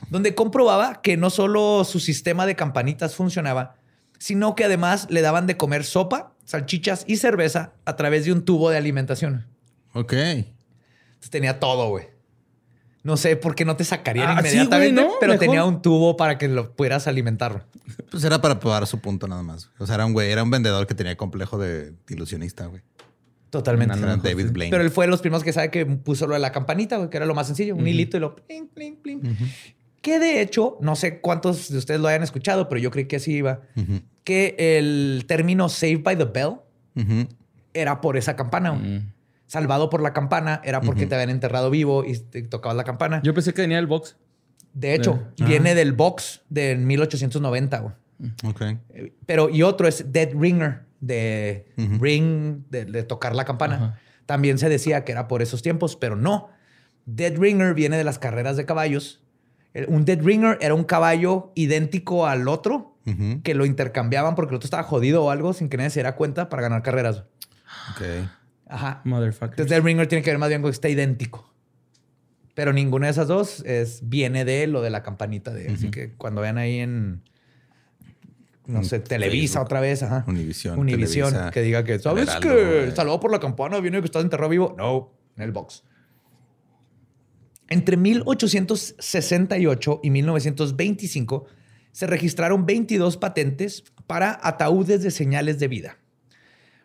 donde comprobaba que no solo su sistema de campanitas funcionaba, sino que además le daban de comer sopa, salchichas y cerveza a través de un tubo de alimentación. Ok. Entonces tenía todo, güey. No sé por qué no te sacarían Ah, sí, inmediatamente, güey, ¿no? pero Mejor. tenía un tubo para que lo pudieras alimentar. Pues era para probar su punto nada más. O sea, era un güey, era un vendedor que tenía complejo de ilusionista, güey. Totalmente. Era David Blaine. Pero él fue de los primeros que sabe que puso lo de la campanita, güey, que era lo más sencillo, un hilito y lo pling, pling, pling. Que de hecho, no sé cuántos de ustedes lo hayan escuchado, pero yo creí que así iba, que el término Saved by the Bell era por esa campana. güey. Salvado por la campana era porque te habían enterrado vivo y te tocabas la campana. Yo pensé que venía el box. de hecho, Ah. viene del box del 1890, güey. Ok. Eh, Pero, y otro es Dead Ringer, de ring, de, de tocar la campana. También se decía que era por esos tiempos, pero no. Dead Ringer viene de las carreras de caballos. El- Un Dead Ringer era un caballo idéntico al otro que lo intercambiaban porque el otro estaba jodido o algo sin que nadie se diera cuenta para ganar carreras. Ok. Ajá. Motherfucker. Entonces, Dead Ringer tiene que ver más bien con que está idéntico. Pero ninguna de esas dos es, viene de lo de la campanita. De, Así que cuando vean ahí en, no En sé, Televisa Facebook. otra vez, ajá. Univisión, Univisión, que diga que, ¿sabes que eh. salvado por la campana viene que estás enterrado vivo? No, en el box. Entre 1868 y 1925 se registraron 22 patentes para ataúdes de señales de vida.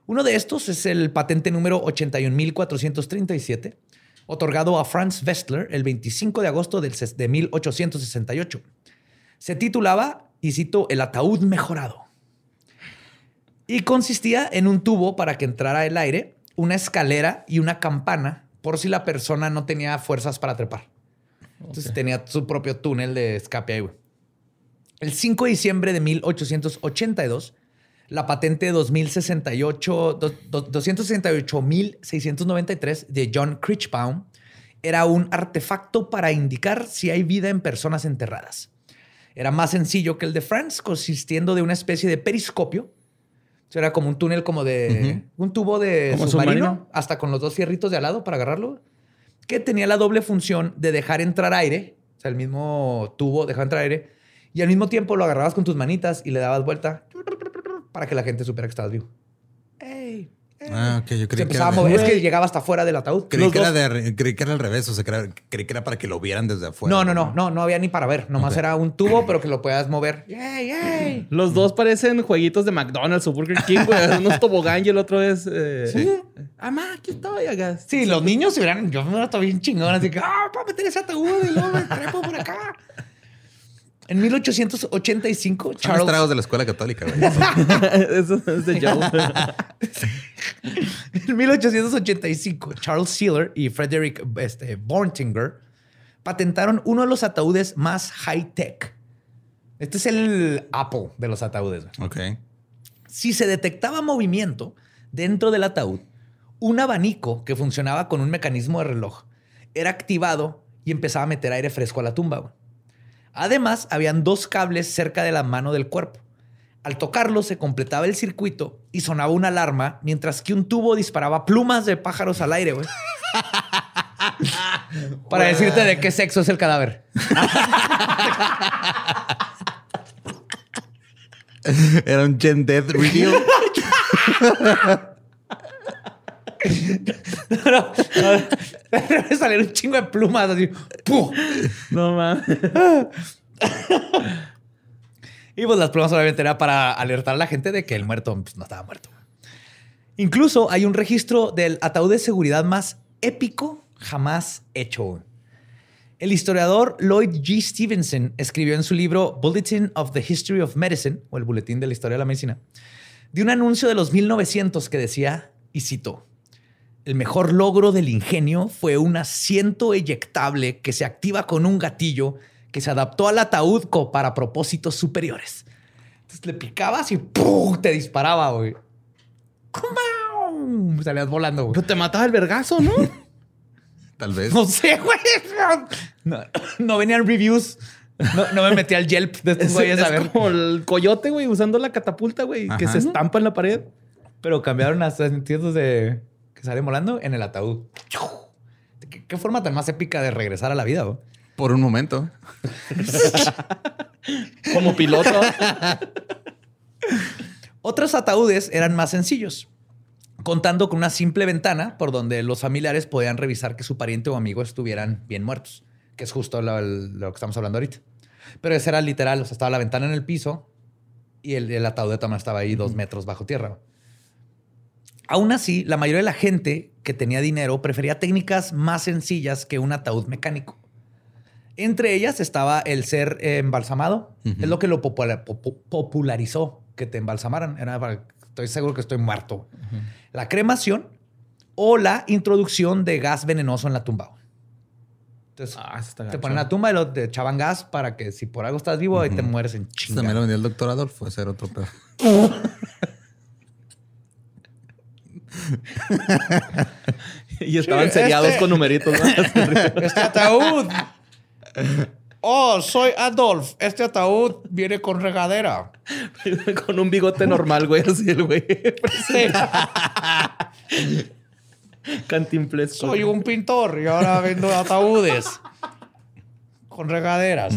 Uno de estos es el patente número 81.437, otorgado a Franz Westler el 25 de agosto de 1868. Se titulaba, y cito, El ataúd mejorado. Y consistía en un tubo para que entrara el aire, una escalera y una campana por si la persona no tenía fuerzas para trepar. Entonces tenía su propio túnel de escape ahí, güey. El 5 de diciembre de 1882, la patente 2068, do- do- 268.693 de John Critchbaum era un artefacto para indicar si hay vida en personas enterradas. Era más sencillo que el de Franz, consistiendo de una especie de periscopio. O sea, era como un túnel como de... Un tubo de submarino, submarino. hasta con los dos fierritos de al lado para agarrarlo, que tenía la doble función de dejar entrar aire, o sea, el mismo tubo dejaba entrar aire, y al mismo tiempo lo agarrabas con tus manitas y le dabas vuelta para que la gente supiera que estabas vivo. ¡Ey! Ah, ok. Yo Se creí que, empezaba a era, mover. Es que llegaba hasta fuera del ataúd. creí, que era de- creí que era al revés. O sea, creí, creí que era para que lo vieran desde afuera. No, no, no, no, no había ni para ver. Nomás Ok. era un tubo, pero que lo puedas mover. Los dos parecen jueguitos de McDonald's o Burger King, güey. Uno es tobogán y el otro es. Eh, Sí. Amá, aquí estoy, acá. Sí, los niños se hubieran. Yo me hubiera estado bien chingón, así que, ah, para meter ese ataúd y luego me trepo por acá. En 1885, Son los Charles. tragos de la escuela católica, güey. [laughs] Eso es de Joe. [laughs] En 1885, Charles Sealer y Frederick este, Bortinger patentaron uno de los ataúdes más high-tech. Este es el Apple de los ataúdes. ok. Si se detectaba movimiento dentro del ataúd, un abanico que funcionaba con un mecanismo de reloj era activado y empezaba a meter aire fresco a la tumba. Además, habían dos cables cerca de la mano del cuerpo. Al tocarlo se completaba el circuito y sonaba una alarma mientras que un tubo disparaba plumas de pájaros al aire, güey. [laughs] Para decirte de qué sexo es el cadáver. [laughs] Era un Gen Death [laughs] Reveal. [laughs] No, no, Debe salir un chingo de plumas así. ¡pum! No mames. Y pues las plumas obviamente era para alertar a la gente de que el muerto pues, no estaba muerto. Incluso hay un registro del ataúd de seguridad más épico jamás hecho. El historiador Lloyd G. Stevenson escribió en su libro Bulletin of the History of Medicine, o el Boletín de la Historia de la Medicina, de un anuncio de los 1900 que decía, y cito, el mejor logro del ingenio fue un asiento eyectable que se activa con un gatillo que se adaptó al ataúd para propósitos superiores. Entonces le picabas y ¡pum! te disparaba, güey. Salías volando, güey. Pero te mataba el vergazo, ¿no? [laughs] Tal vez. No sé, güey. No, no venían reviews. No, no me metí al Yelp de estos Es, güeyes a ver. como el coyote, güey, usando la catapulta, güey, que se estampa en la pared. Pero cambiaron hasta sentidos de que sale volando en el ataúd. ¿Qué, qué forma tan más épica de regresar a la vida? Por un momento. [laughs] Como piloto. Otros ataúdes eran más sencillos, contando con una simple ventana por donde los familiares podían revisar que su pariente o amigo estuvieran bien muertos, que es justo lo, lo que estamos hablando ahorita. Pero ese era literal, o sea, estaba la ventana en el piso y el, el ataúd de Tama estaba ahí dos metros bajo tierra. Aún así, la mayoría de la gente que tenía dinero prefería técnicas más sencillas que un ataúd mecánico. Entre ellas estaba el ser embalsamado. Es lo que lo popula- popu- popularizó, que te embalsamaran. Era estoy seguro que estoy muerto. La cremación o la introducción de gas venenoso en la tumba. Entonces, Ah, te gacho. ponen en la tumba y lo, te echaban gas para que si por algo estás vivo, ahí te mueres en chinga. También lo vendió el doctor Adolfo, ese era otro pedo. [laughs] [laughs] Y estaban Sí, seriados este- con numeritos. ¿no? [laughs] Este ataúd. Oh, soy Adolf. Este ataúd viene con regadera. [laughs] con un bigote normal, güey. Así el güey. Cantimplesco. Soy un pintor y ahora vendo ataúdes con regaderas.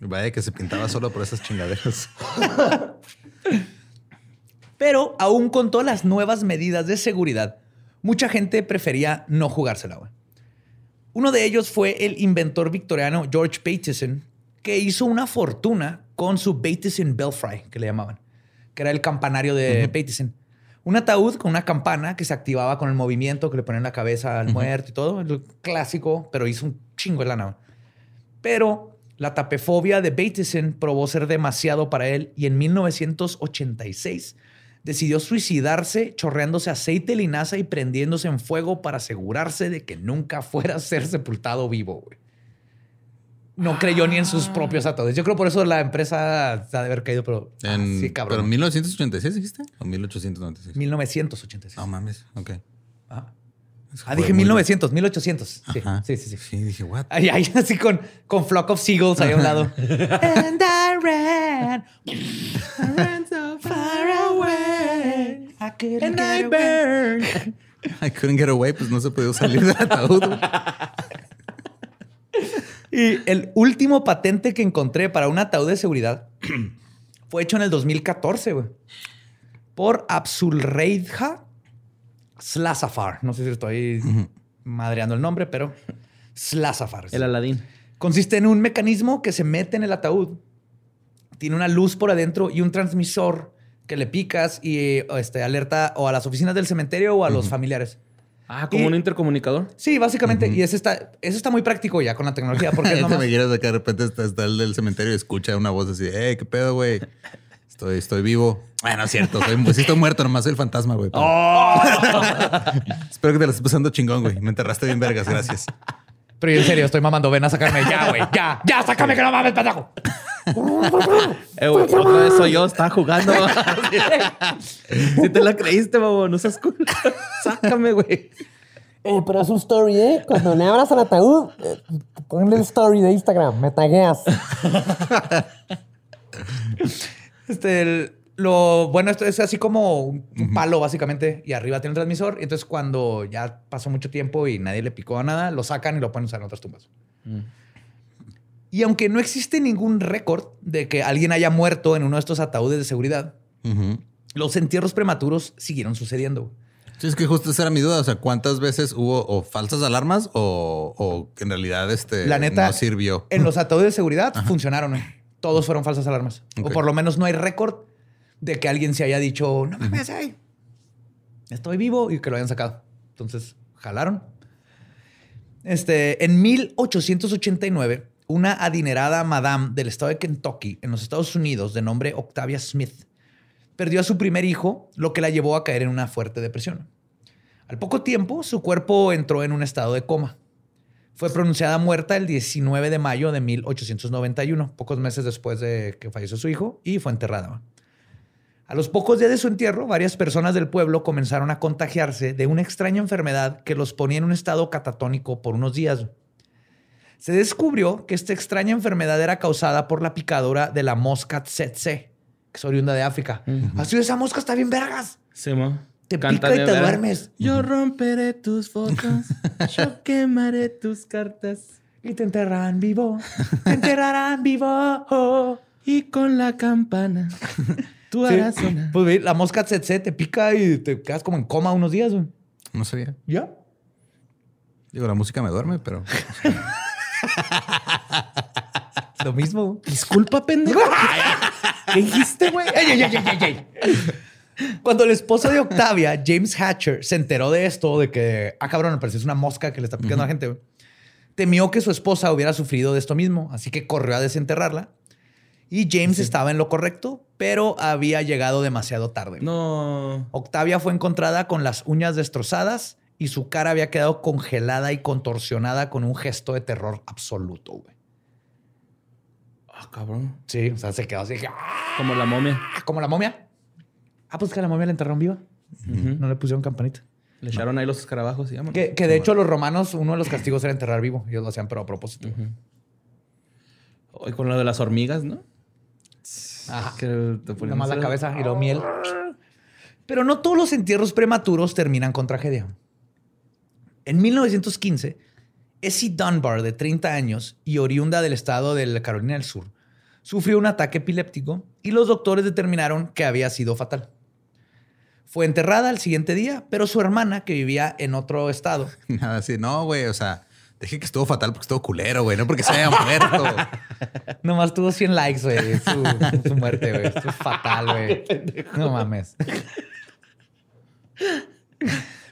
Vaya que se pintaba solo por esas chingaderas. Pero aún con todas las nuevas medidas de seguridad, mucha gente prefería no jugársela. güey. Uno de ellos fue el inventor victoriano George Bateson, que hizo una fortuna con su Bateson Belfry, que le llamaban, que era el campanario de Bateson. Un ataúd con una campana que se activaba con el movimiento que le ponían en la cabeza al muerto y todo. El clásico, pero hizo un chingo de lana. Pero la tapefobia de Bateson probó ser demasiado para él y en 1986 decidió suicidarse chorreándose aceite de linaza y prendiéndose en fuego para asegurarse de que nunca fuera a ser sepultado vivo. güey. No creyó ni en sus propios ataúdes. Yo creo por eso la empresa ha de haber caído, pero En, sí, ¿Pero cabrón. en 1986 dijiste? ¿O 1896? 1986. No mames, ok. Ah, fue dije muy- 1900, 1800. Sí, sí, sí, sí. Sí, dije, what? Ahí, ahí así con, con Flock of Seagulls ahí a un lado. [laughs] And I ran. [laughs] I ran so far away. I couldn't get away. [laughs] I couldn't get away, pues no se podía salir del ataúd. Y el último patente que encontré para un ataúd de seguridad [clears throat] fue hecho en el 2014, güey. Por Absulreidja Slasafar. No sé si estoy madreando el nombre, pero Slasafar. El Aladín. Consiste en un mecanismo que se mete en el ataúd. Tiene una luz por adentro y un transmisor que le picas y este, alerta o a las oficinas del cementerio o a los familiares. Ah, como Y- un intercomunicador. Sí, básicamente. Y ese está, eso está muy práctico ya con la tecnología. Porque [laughs] es nomás- me quieres de que de repente está, está el del cementerio y escucha una voz así, hey, qué pedo, güey. Estoy, estoy vivo. Bueno, es cierto, soy, sí estoy muerto, nomás soy el fantasma, güey. pero- [laughs] Espero que te lo estés pasando chingón, güey. Me enterraste bien vergas, gracias. Pero yo en serio, estoy mamando. Ven a sacarme. Ya, güey. Ya, ya, sácame que no mames, pendejo. [laughs] Eh, güey, [laughs] otra vez soy yo, estaba jugando. [laughs] si te la creíste, babo, no seas cool. Sácame, güey. Eh, pero es un story, ¿eh? Cuando le abras al ataúd, eh, ponle el story de Instagram, me tagueas. Este, el- lo bueno, esto es así como un un palo, básicamente, y arriba tiene el transmisor. Y entonces, cuando ya pasó mucho tiempo y nadie le picó a nada, lo sacan y lo pueden usar en otras tumbas. Y aunque no existe ningún récord de que alguien haya muerto en uno de estos ataúdes de seguridad, los entierros prematuros siguieron sucediendo. Sí, es que justo esa era mi duda. O sea, ¿cuántas veces hubo o falsas alarmas o, o que en realidad este La neta, no sirvió? En los [laughs] ataúdes de seguridad funcionaron. ¿eh? Todos fueron falsas alarmas. O por lo menos no hay récord de que alguien se haya dicho, no mames, ay, estoy vivo y que lo hayan sacado. Entonces, jalaron. Este, en 1889, una adinerada madame del estado de Kentucky, en los Estados Unidos, de nombre Octavia Smith, perdió a su primer hijo, lo que la llevó a caer en una fuerte depresión. Al poco tiempo, su cuerpo entró en un estado de coma. Fue pronunciada muerta el 19 de mayo de 1891, pocos meses después de que falleció su hijo, y fue enterrada. A los pocos días de su entierro, varias personas del pueblo comenzaron a contagiarse de una extraña enfermedad que los ponía en un estado catatónico por unos días. Se descubrió que esta extraña enfermedad era causada por la picadura de la mosca tsetse, que es oriunda de África. Así esa mosca está bien vergas. Sí, mo. Te Cantan pica y te duermes. Yo romperé tus fotos. Yo [laughs] quemaré tus cartas. Y te enterrarán vivo. Te enterrarán vivo. Y con la campana. [laughs] Tú Sí. Pues ve, la mosca tsetse te pica y te quedas como en coma unos días. güey. No sabía. ¿Ya? Digo, la música me duerme, pero [laughs] Lo mismo. Disculpa, pendejo. [laughs] ¿Qué dijiste, güey? Ey, ey, ey, ey, ey, ey. Cuando el esposo de Octavia, James Hatcher, se enteró de esto, de que, ah, cabrón, me parece es una mosca que le está picando a la gente, temió que su esposa hubiera sufrido de esto mismo, así que corrió a desenterrarla. Y James estaba en lo correcto, pero había llegado demasiado tarde. No. Octavia fue encontrada con las uñas destrozadas y su cara había quedado congelada y contorsionada con un gesto de terror absoluto, güey. Ah, cabrón. Sí, o sea, se quedó así, ¡ah! Como la momia. como la momia. Ah, pues que a la momia la enterraron viva. No le pusieron campanita. Le echaron ahí los escarabajos y vámonos. Que, que de hecho los romanos, uno de los castigos era enterrar vivo. Ellos lo hacían, pero a propósito. Hoy con lo de las hormigas, ¿no? Ajá. Que te ponían Nada más la cabeza y lo miel. Pero no todos los entierros prematuros terminan con tragedia. En 1915, Essie Dunbar, de 30 años y oriunda del estado de la Carolina del Sur, sufrió un ataque epiléptico y los doctores determinaron que había sido fatal. Fue enterrada al siguiente día, pero su hermana, que vivía en otro estado, [laughs] Nada así, no, güey, o sea, dije que estuvo fatal porque estuvo culero, güey, no porque se haya muerto. [laughs] nomás tuvo 100 likes, güey, su, su muerte, güey. Esto es fatal, güey. [laughs] No mames.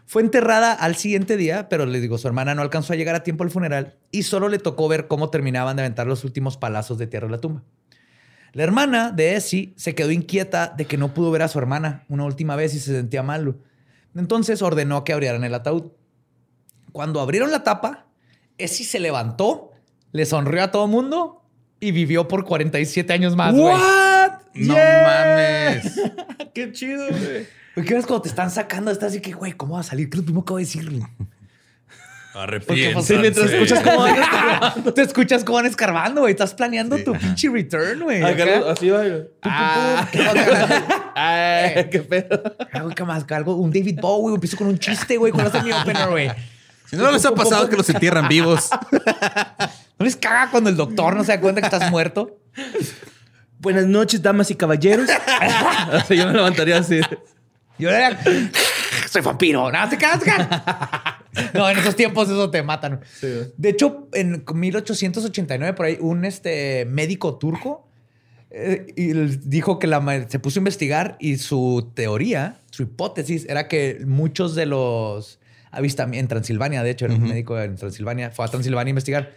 Fue enterrada al siguiente día, pero les digo, su hermana no alcanzó a llegar a tiempo al funeral y solo le tocó ver cómo terminaban de aventar los últimos palazos de tierra en la tumba. La hermana de Essie se quedó inquieta de que no pudo ver a su hermana una última vez y se sentía mal. Entonces ordenó que abrieran el ataúd. Cuando abrieron la tapa, Essie se levantó, le sonrió a todo mundo y vivió por 47 años más, güey. No mames. [laughs] Qué chido, güey. ¿Qué ves cuando te están sacando? Estás así que, güey, ¿cómo va a salir? ¿Qué es lo primero que voy a decirle? Sí, mientras escuchas cómo [laughs] Te escuchas cómo van escarbando, güey. Estás planeando tu pinche return, güey. Así va. güey. Ah, Ay, qué pedo. algo que más, algo, un David Bowie, empiezo con un chiste, güey, cuando hace mi opener, güey. Si no les ha pasado que los entierran vivos. [laughs] ¿No les caga cuando el doctor no se da cuenta que estás muerto? Buenas noches, damas y caballeros. [laughs] Yo me levantaría así. Yo era, soy vampiro. No, se caga, se caga. No, en esos tiempos eso te matan. De hecho, en 1889, por ahí, un este, médico turco eh, y dijo que la, se puso a investigar y su teoría, su hipótesis, era que muchos de los avistamientos en Transilvania, de hecho, era un médico en Transilvania, fue a Transilvania a investigar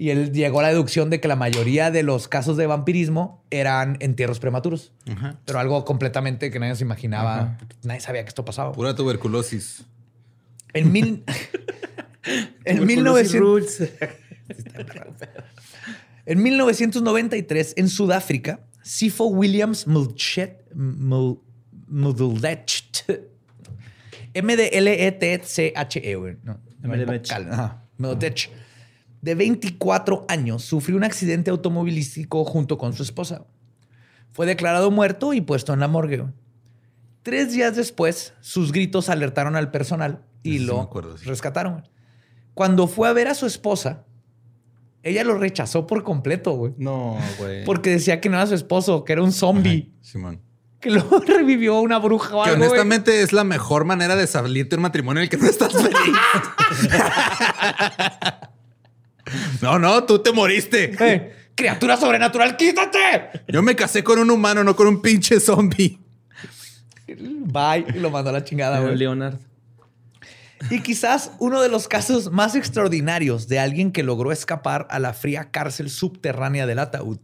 y él llegó a la deducción de que la mayoría de los casos de vampirismo eran entierros prematuros, pero algo completamente que nadie se imaginaba. Nadie sabía que esto pasaba. Pura tuberculosis. En mil. [laughs] en Tuberculosis 1900. roots. [laughs] En 1993, en Sudáfrica, Sifo Williams Mulchet, Mul- M-D-L-E-T-C-H-E, güey, no, de 24 años, sufrió un accidente automovilístico junto con su esposa. Fue declarado muerto y puesto en la morgue. Tres días después, sus gritos alertaron al personal y Sí, lo acuerdo, sí. rescataron. Cuando fue a ver a su esposa, ella lo rechazó por completo, güey. No, güey. Porque decía que no era su esposo, que era un zombie. Simón. Que luego [laughs] revivió una bruja o Que algo, güey. honestamente es la mejor manera de salirte de un matrimonio en el que no estás feliz. [laughs] no, no, tú te moriste. Eh, criatura sobrenatural, quítate. Yo me casé con un humano, no con un pinche zombie. Bye. Y lo mandó a la chingada, güey. Leonard. Y quizás uno de los casos más extraordinarios de alguien que logró escapar a la fría cárcel subterránea del ataúd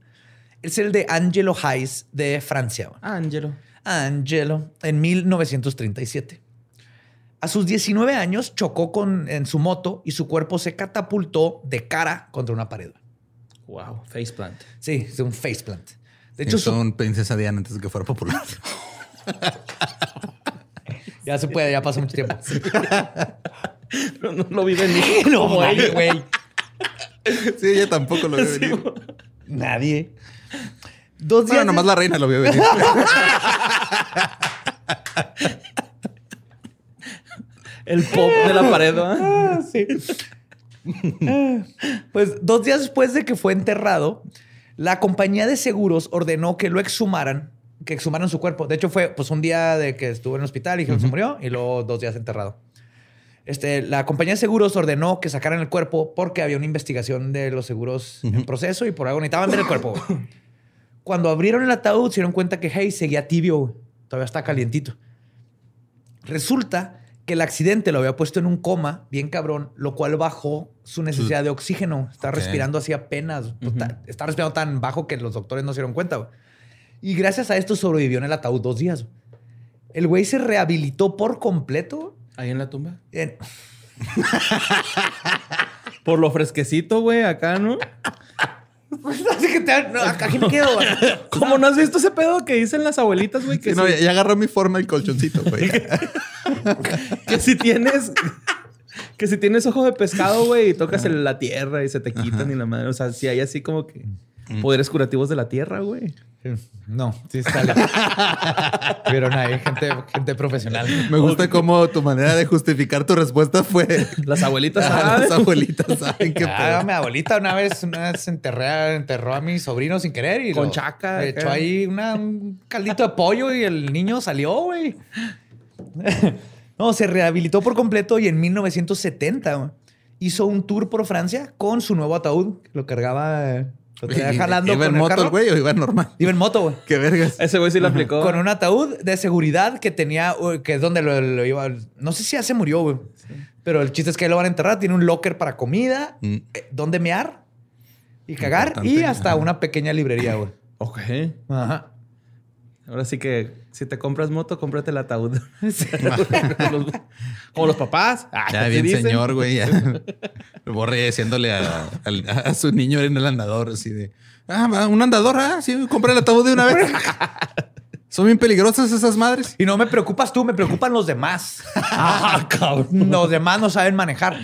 es el de Angelo Hayes de Francia. Angelo. Angelo, en 1937. A sus 19 años chocó con, en su moto y su cuerpo se catapultó de cara contra una pared. Wow, faceplant. Sí, es un faceplant. De hecho, su- son princesa Diana antes de que fuera popular. [laughs] ya se puede, ya pasó mucho tiempo. [laughs] Pero no lo vi venir. [laughs] no, güey. sí, ella tampoco lo vio venir. Nadie. Dos días. Bueno, nomás de- la reina lo vio venir. El pop de la pared, ¿ah? Ah, sí. Pues dos días después de que fue enterrado, la compañía de seguros ordenó que lo exhumaran, que exhumaran su cuerpo. De hecho, fue pues un día de que estuvo en el hospital y que se murió y luego dos días enterrado. Este, la compañía de seguros ordenó que sacaran el cuerpo porque había una investigación de los seguros en proceso y por algo necesitaban ver el cuerpo. Cuando abrieron el ataúd, se dieron cuenta que hey, seguía tibio, güey. todavía está calientito. Resulta que el accidente lo había puesto en un coma, bien cabrón, lo cual bajó su necesidad de oxígeno. Está respirando así apenas. ta- Está respirando tan bajo que los doctores no se dieron cuenta. güey. Y gracias a esto sobrevivió en el ataúd dos días. güey. El güey se rehabilitó por completo. Ahí en la tumba. en- [laughs] Por lo fresquecito, güey, acá, ¿no? Así que te- no, aquí me quedo. güey. [laughs] ¿Cómo no has visto ese pedo que dicen las abuelitas, güey? Que, Sí, no, ya, agarró mi forma el colchoncito, güey. [laughs] que si tienes... Que si tienes ojo de pescado, güey, y tocas el- la tierra y se te quitan y la madre. O sea, si hay así como que poderes curativos de la tierra, güey. [laughs] No, sí sale. [laughs] Pero no, hay gente, gente profesional. Me gusta cómo tu manera de justificar tu respuesta fue. Las abuelitas [laughs] Ah, saben. las abuelitas saben qué Ah, pedo. mi abuelita una vez, una vez enterré, enterró a mi sobrino sin querer y Con lo- chaca, le echó ahí una- un caldito de pollo y el niño salió, güey. No, se rehabilitó por completo y en 1970 güey, hizo un tour por Francia con su nuevo ataúd. Lo cargaba, lo traía ¿Y- jalando ¿Iba en con el moto carro. el güey o iba normal? Iba en moto, güey. Qué vergas. Ese güey sí lo aplicó. Con un ataúd de seguridad que tenía, que es donde lo, lo iba. No sé si ya se murió, güey. Pero el chiste es que ahí lo van a enterrar. Tiene un locker para comida, Mm. eh, donde mear y cagar y hasta Ajá. una pequeña librería, güey. Ok. Ajá. Ahora sí que si te compras moto, cómprate el ataúd. [laughs] [laughs] Como los papás. Ah, Ya ¿qué bien dicen? señor, güey. [laughs] Borre diciéndole a, su niño en el andador, así de... Ah, va, un andador, ah, sí, compra el ataúd de una vez. Son bien peligrosas esas madres. Y no me preocupas tú, me preocupan los demás. Ah, cabrón. Los demás no saben manejar.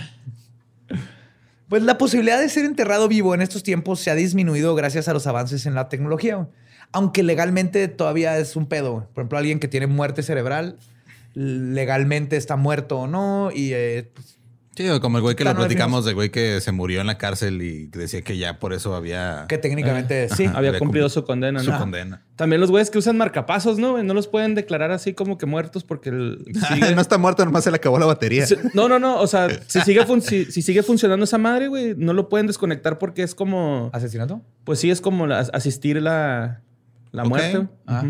Pues la posibilidad de ser enterrado vivo en estos tiempos se ha disminuido gracias a los avances en la tecnología. Aunque legalmente todavía es un pedo. Por ejemplo, alguien que tiene muerte cerebral, legalmente está muerto o no. Y eh, pues, Sí, o como el güey que lo no platicamos, del güey que se murió en la cárcel y decía que ya por eso había que técnicamente sí. Ajá. Había Había cumplido su condena, su ¿no? condena. También los güeyes que usan marcapasos, ¿no? No los pueden declarar así como que muertos porque el- [laughs] sigue- no está muerto, nomás se le acabó la batería. Si- No, no, no. O sea, [laughs] si sigue, fun- si, si sigue funcionando esa madre, güey, no lo pueden desconectar porque es como. ¿Asesinato? Pues sí, es como la- asistir la, la muerte. Ah.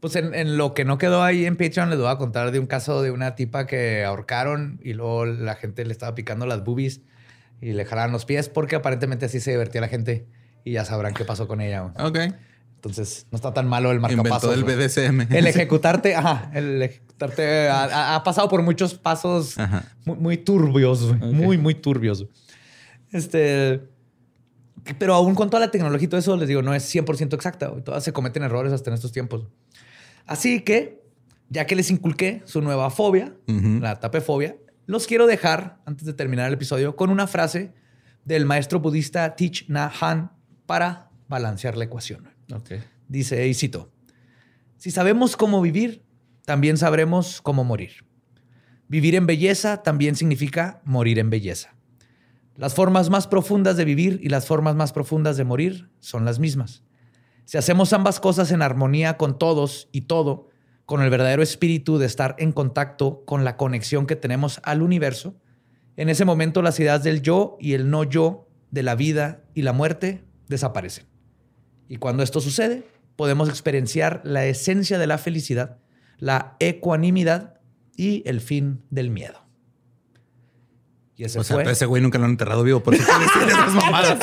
Pues en, en lo que no quedó ahí en Patreon les voy a contar de un caso de una tipa que ahorcaron y luego la gente le estaba picando las boobies y le jalaron los pies porque aparentemente así se divertía la gente y ya sabrán qué pasó con ella. Ok. Entonces no está tan malo el Inventó marcapasos. el. BDSM. El [laughs] ejecutarte, ajá, el ejecutarte ha, pasado por muchos pasos muy, muy turbios, muy, muy turbios. Este, pero aún con toda la tecnología y todo eso, les digo, no es 100% exacta. Todas se cometen errores hasta en estos tiempos. Así que, ya que les inculqué su nueva fobia, Ujú. la tapefobia, los quiero dejar, antes de terminar el episodio, con una frase del maestro budista Thich Nhat Hanh para balancear la ecuación. Dice, y cito, si sabemos cómo vivir, también sabremos cómo morir. Vivir en belleza también significa morir en belleza. Las formas más profundas de vivir y las formas más profundas de morir son las mismas. Si hacemos ambas cosas en armonía con todos y todo, con el verdadero espíritu de estar en contacto con la conexión que tenemos al universo, en ese momento las ideas del yo y el no yo, de la vida y la muerte, desaparecen. Y cuando esto sucede, podemos experienciar la esencia de la felicidad, la ecuanimidad y el fin del miedo. Y ese O sea, fue. ese güey nunca lo han enterrado vivo, por eso tiene esas [laughs] mamadas.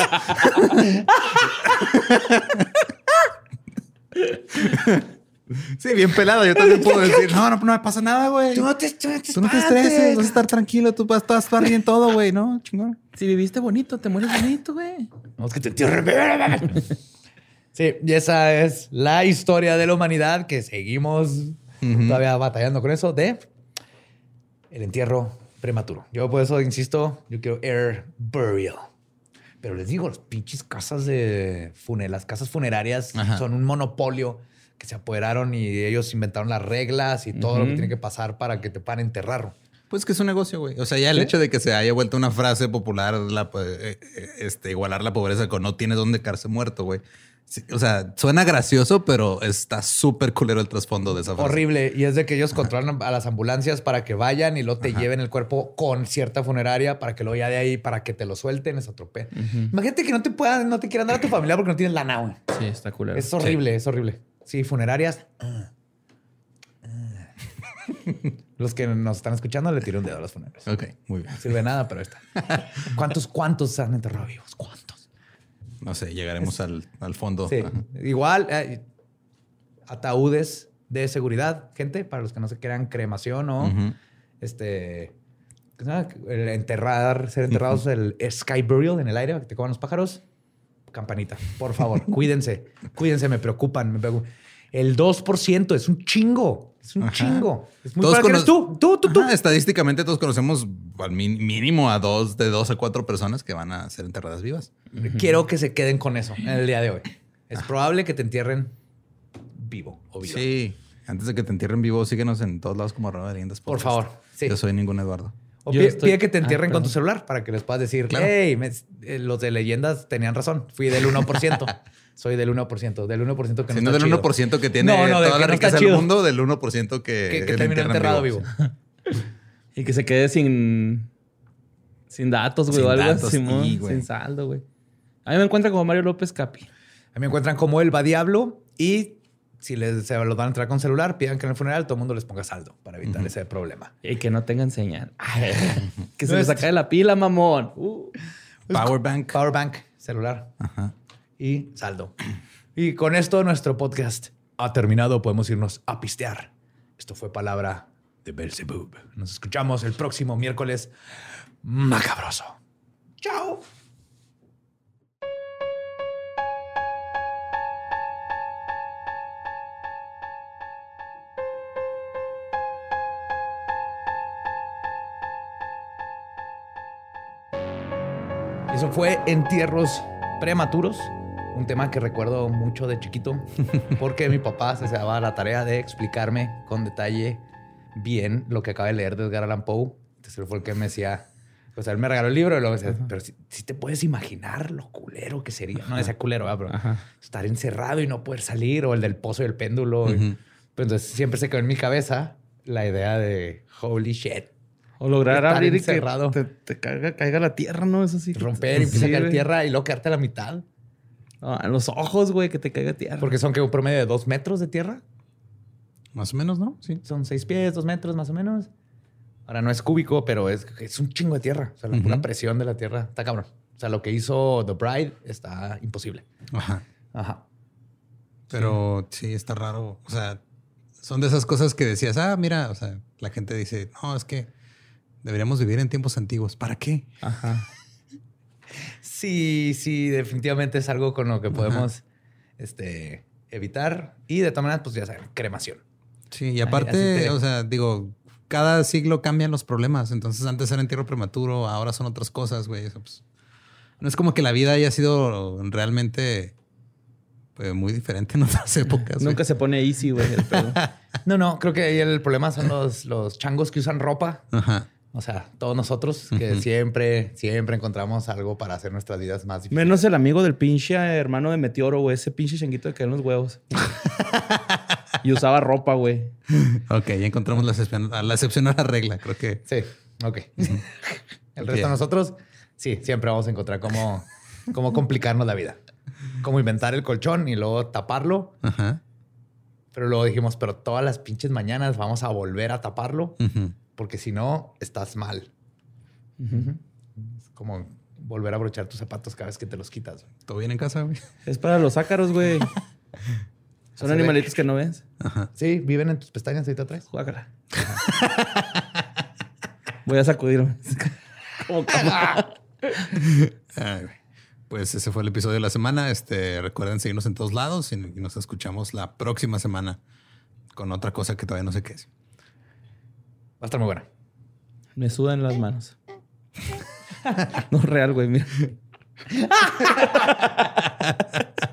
Sí, bien pelado. Yo también puedo decir, no, no, no me pasa nada, güey. Tú no te, tú no te Tú no te espantes. estreses, vas a estar tranquilo, tú vas a estar bien todo, güey, ¿no? Chingón. Si viviste bonito, te mueres bonito, güey. No, es que te. [laughs] Sí, y esa es la historia de la humanidad que seguimos todavía batallando con eso de el entierro prematuro. Yo por eso insisto, yo quiero air burial. Pero les digo, las pinches casas de fune- las casas funerarias Ajá. son un monopolio que se apoderaron y ellos inventaron las reglas y todo lo que tiene que pasar para que te puedan enterrar. Pues que es un negocio, güey. O sea, ya el Sí. hecho de que se haya vuelto una frase popular, la, pues, eh, eh, este, igualar la pobreza con no tienes dónde quedarse muerto, güey. Sí, o sea, suena gracioso, pero está súper culero el trasfondo de esa frase. Horrible. Y es de que ellos controlan a las ambulancias para que vayan y luego te lleven el cuerpo con cierta funeraria para que luego ya de ahí, para que te lo suelten, es atropellan. Imagínate que no te puedan, no te quieran dar a tu familia porque no tienes lana, güey. Sí, está culero. Es horrible, es horrible. Sí, funerarias. Los que nos están escuchando le tiro un dedo a las funerarias. Ok, muy bien. No sirve nada, pero está. [laughs] ¿Cuántos, cuántos se han enterrado vivos? ¿Cuántos? No sé, llegaremos al, al fondo. Sí. Igual, eh, ataúdes de seguridad, gente, para los que no se crean cremación o este. El enterrar, ser enterrados, el sky burial en el aire, para que te coman los pájaros. Campanita, por favor, [laughs] cuídense, cuídense, me preocupan, me preocupan. El 2% es un chingo, es un Ajá. chingo. Es muy Todos para que tú, tú, tú, tú. Ajá, estadísticamente todos conocemos al mínimo a dos, de dos a cuatro personas que van a ser enterradas vivas. Quiero que se queden con eso en el día de hoy. Es probable que te entierren vivo o viva. Sí. Antes de que te entierren vivo, síguenos en todos lados como arroba de leyendas Por favor, sí. Yo soy ningún Eduardo. O pide, estoy- pide que te Ah, entierren con tu celular para que les puedas decir, Claro. hey, me- eh, los de leyendas tenían razón. Fui del 1%. [laughs] Soy del 1%. Del 1% que no Si no está del chido. 1% que tiene No, no, toda la no riqueza del mundo, del 1% que, Que, que terminó enterrado vivo. [laughs] Y que se quede sin. Sin datos, güey. Sin o algo datos, así, Simón, sí, güey. sin saldo, güey. A mí me encuentra como Mario López Capi. A mí me encuentran como el va diablo y si les, se los van a entrar con celular, pidan que en el funeral todo el mundo les ponga saldo para evitar ese problema. Y que no tengan señal. [laughs] que se No le es- saca de la pila, mamón. Uh. Powerbank. Powerbank, celular Ajá. Y saldo. Y con esto nuestro podcast ha terminado. Podemos irnos a pistear. Esto fue palabra de Belzebub. Nos escuchamos el próximo miércoles macabroso. Chao. Eso fue entierros prematuros. Un tema que recuerdo mucho de chiquito [laughs] porque mi papá se daba la tarea de explicarme con detalle bien lo que acaba de leer de Edgar Allan Poe. Entonces él fue el que me decía, o sea, él me regaló el libro y luego me decía, pero si, si te puedes imaginar lo culero que sería. No decía culero, ¿verdad? pero Ajá. estar encerrado y no poder salir o el del pozo y el péndulo. Ujú. Pero entonces siempre se quedó en mi cabeza la idea de holy shit. O lograr abrir y que te, te caiga, caiga la tierra, ¿no? Eso sí. Romper y Sí, empieza a caer tierra y luego quedarte a la mitad. No, en los ojos, güey, que te caiga tierra. Porque son que un promedio de dos metros de tierra. Más o menos, ¿no? Sí. Son seis pies, dos metros más o menos. Ahora no es cúbico, pero es, es un chingo de tierra. O sea, la pura Ujú. presión de la tierra está cabrón. O sea, lo que hizo The Bride está imposible. Ajá. Ajá. Pero sí, está raro. O sea, son de esas cosas que decías, ah, mira, o sea, la gente dice, no, es que deberíamos vivir en tiempos antiguos. ¿Para qué? Ajá. Sí, sí, definitivamente es algo con lo que podemos este, evitar. Y de todas maneras, pues ya saben, cremación. Sí, y aparte, te- o sea, digo, cada siglo cambian los problemas. Entonces, antes era entierro prematuro, ahora son otras cosas, güey. Eso, pues, no es como que la vida haya sido realmente pues, muy diferente en otras épocas. güey. Nunca se pone easy, güey, el pedo. [laughs] No, no, creo que ahí el problema son los, los changos que usan ropa. Ajá. O sea, todos nosotros que siempre, siempre encontramos algo para hacer nuestras vidas más difíciles. Menos el amigo del pinche hermano de Meteoro, güey. Ese pinche changuito que cae en los huevos. [laughs] y usaba ropa, güey. Ok, ya encontramos la excepción, la excepción a la regla. Creo que Sí, ok. [laughs] El resto de nosotros, sí, siempre vamos a encontrar cómo, cómo complicarnos la vida. Cómo inventar el colchón y luego taparlo. Ajá. Pero luego dijimos, pero todas las pinches mañanas vamos a volver a taparlo Ujú. Porque si no, estás mal. Es como volver a brochar tus zapatos cada vez que te los quitas. ¿Todo bien en casa, güey? Es para los ácaros, güey. [laughs] Son Así de- animalitos que no ves. Ajá. Sí, viven en tus pestañas ahí atrás. Juágala. Voy a sacudirme. [laughs] Como cama. Ay. Pues ese fue el episodio de la semana. Este, recuerden seguirnos en todos lados y nos escuchamos la próxima semana con otra cosa que todavía no sé qué es. Va a estar muy buena. Me sudan las manos. [laughs] No real, güey, mira. [laughs]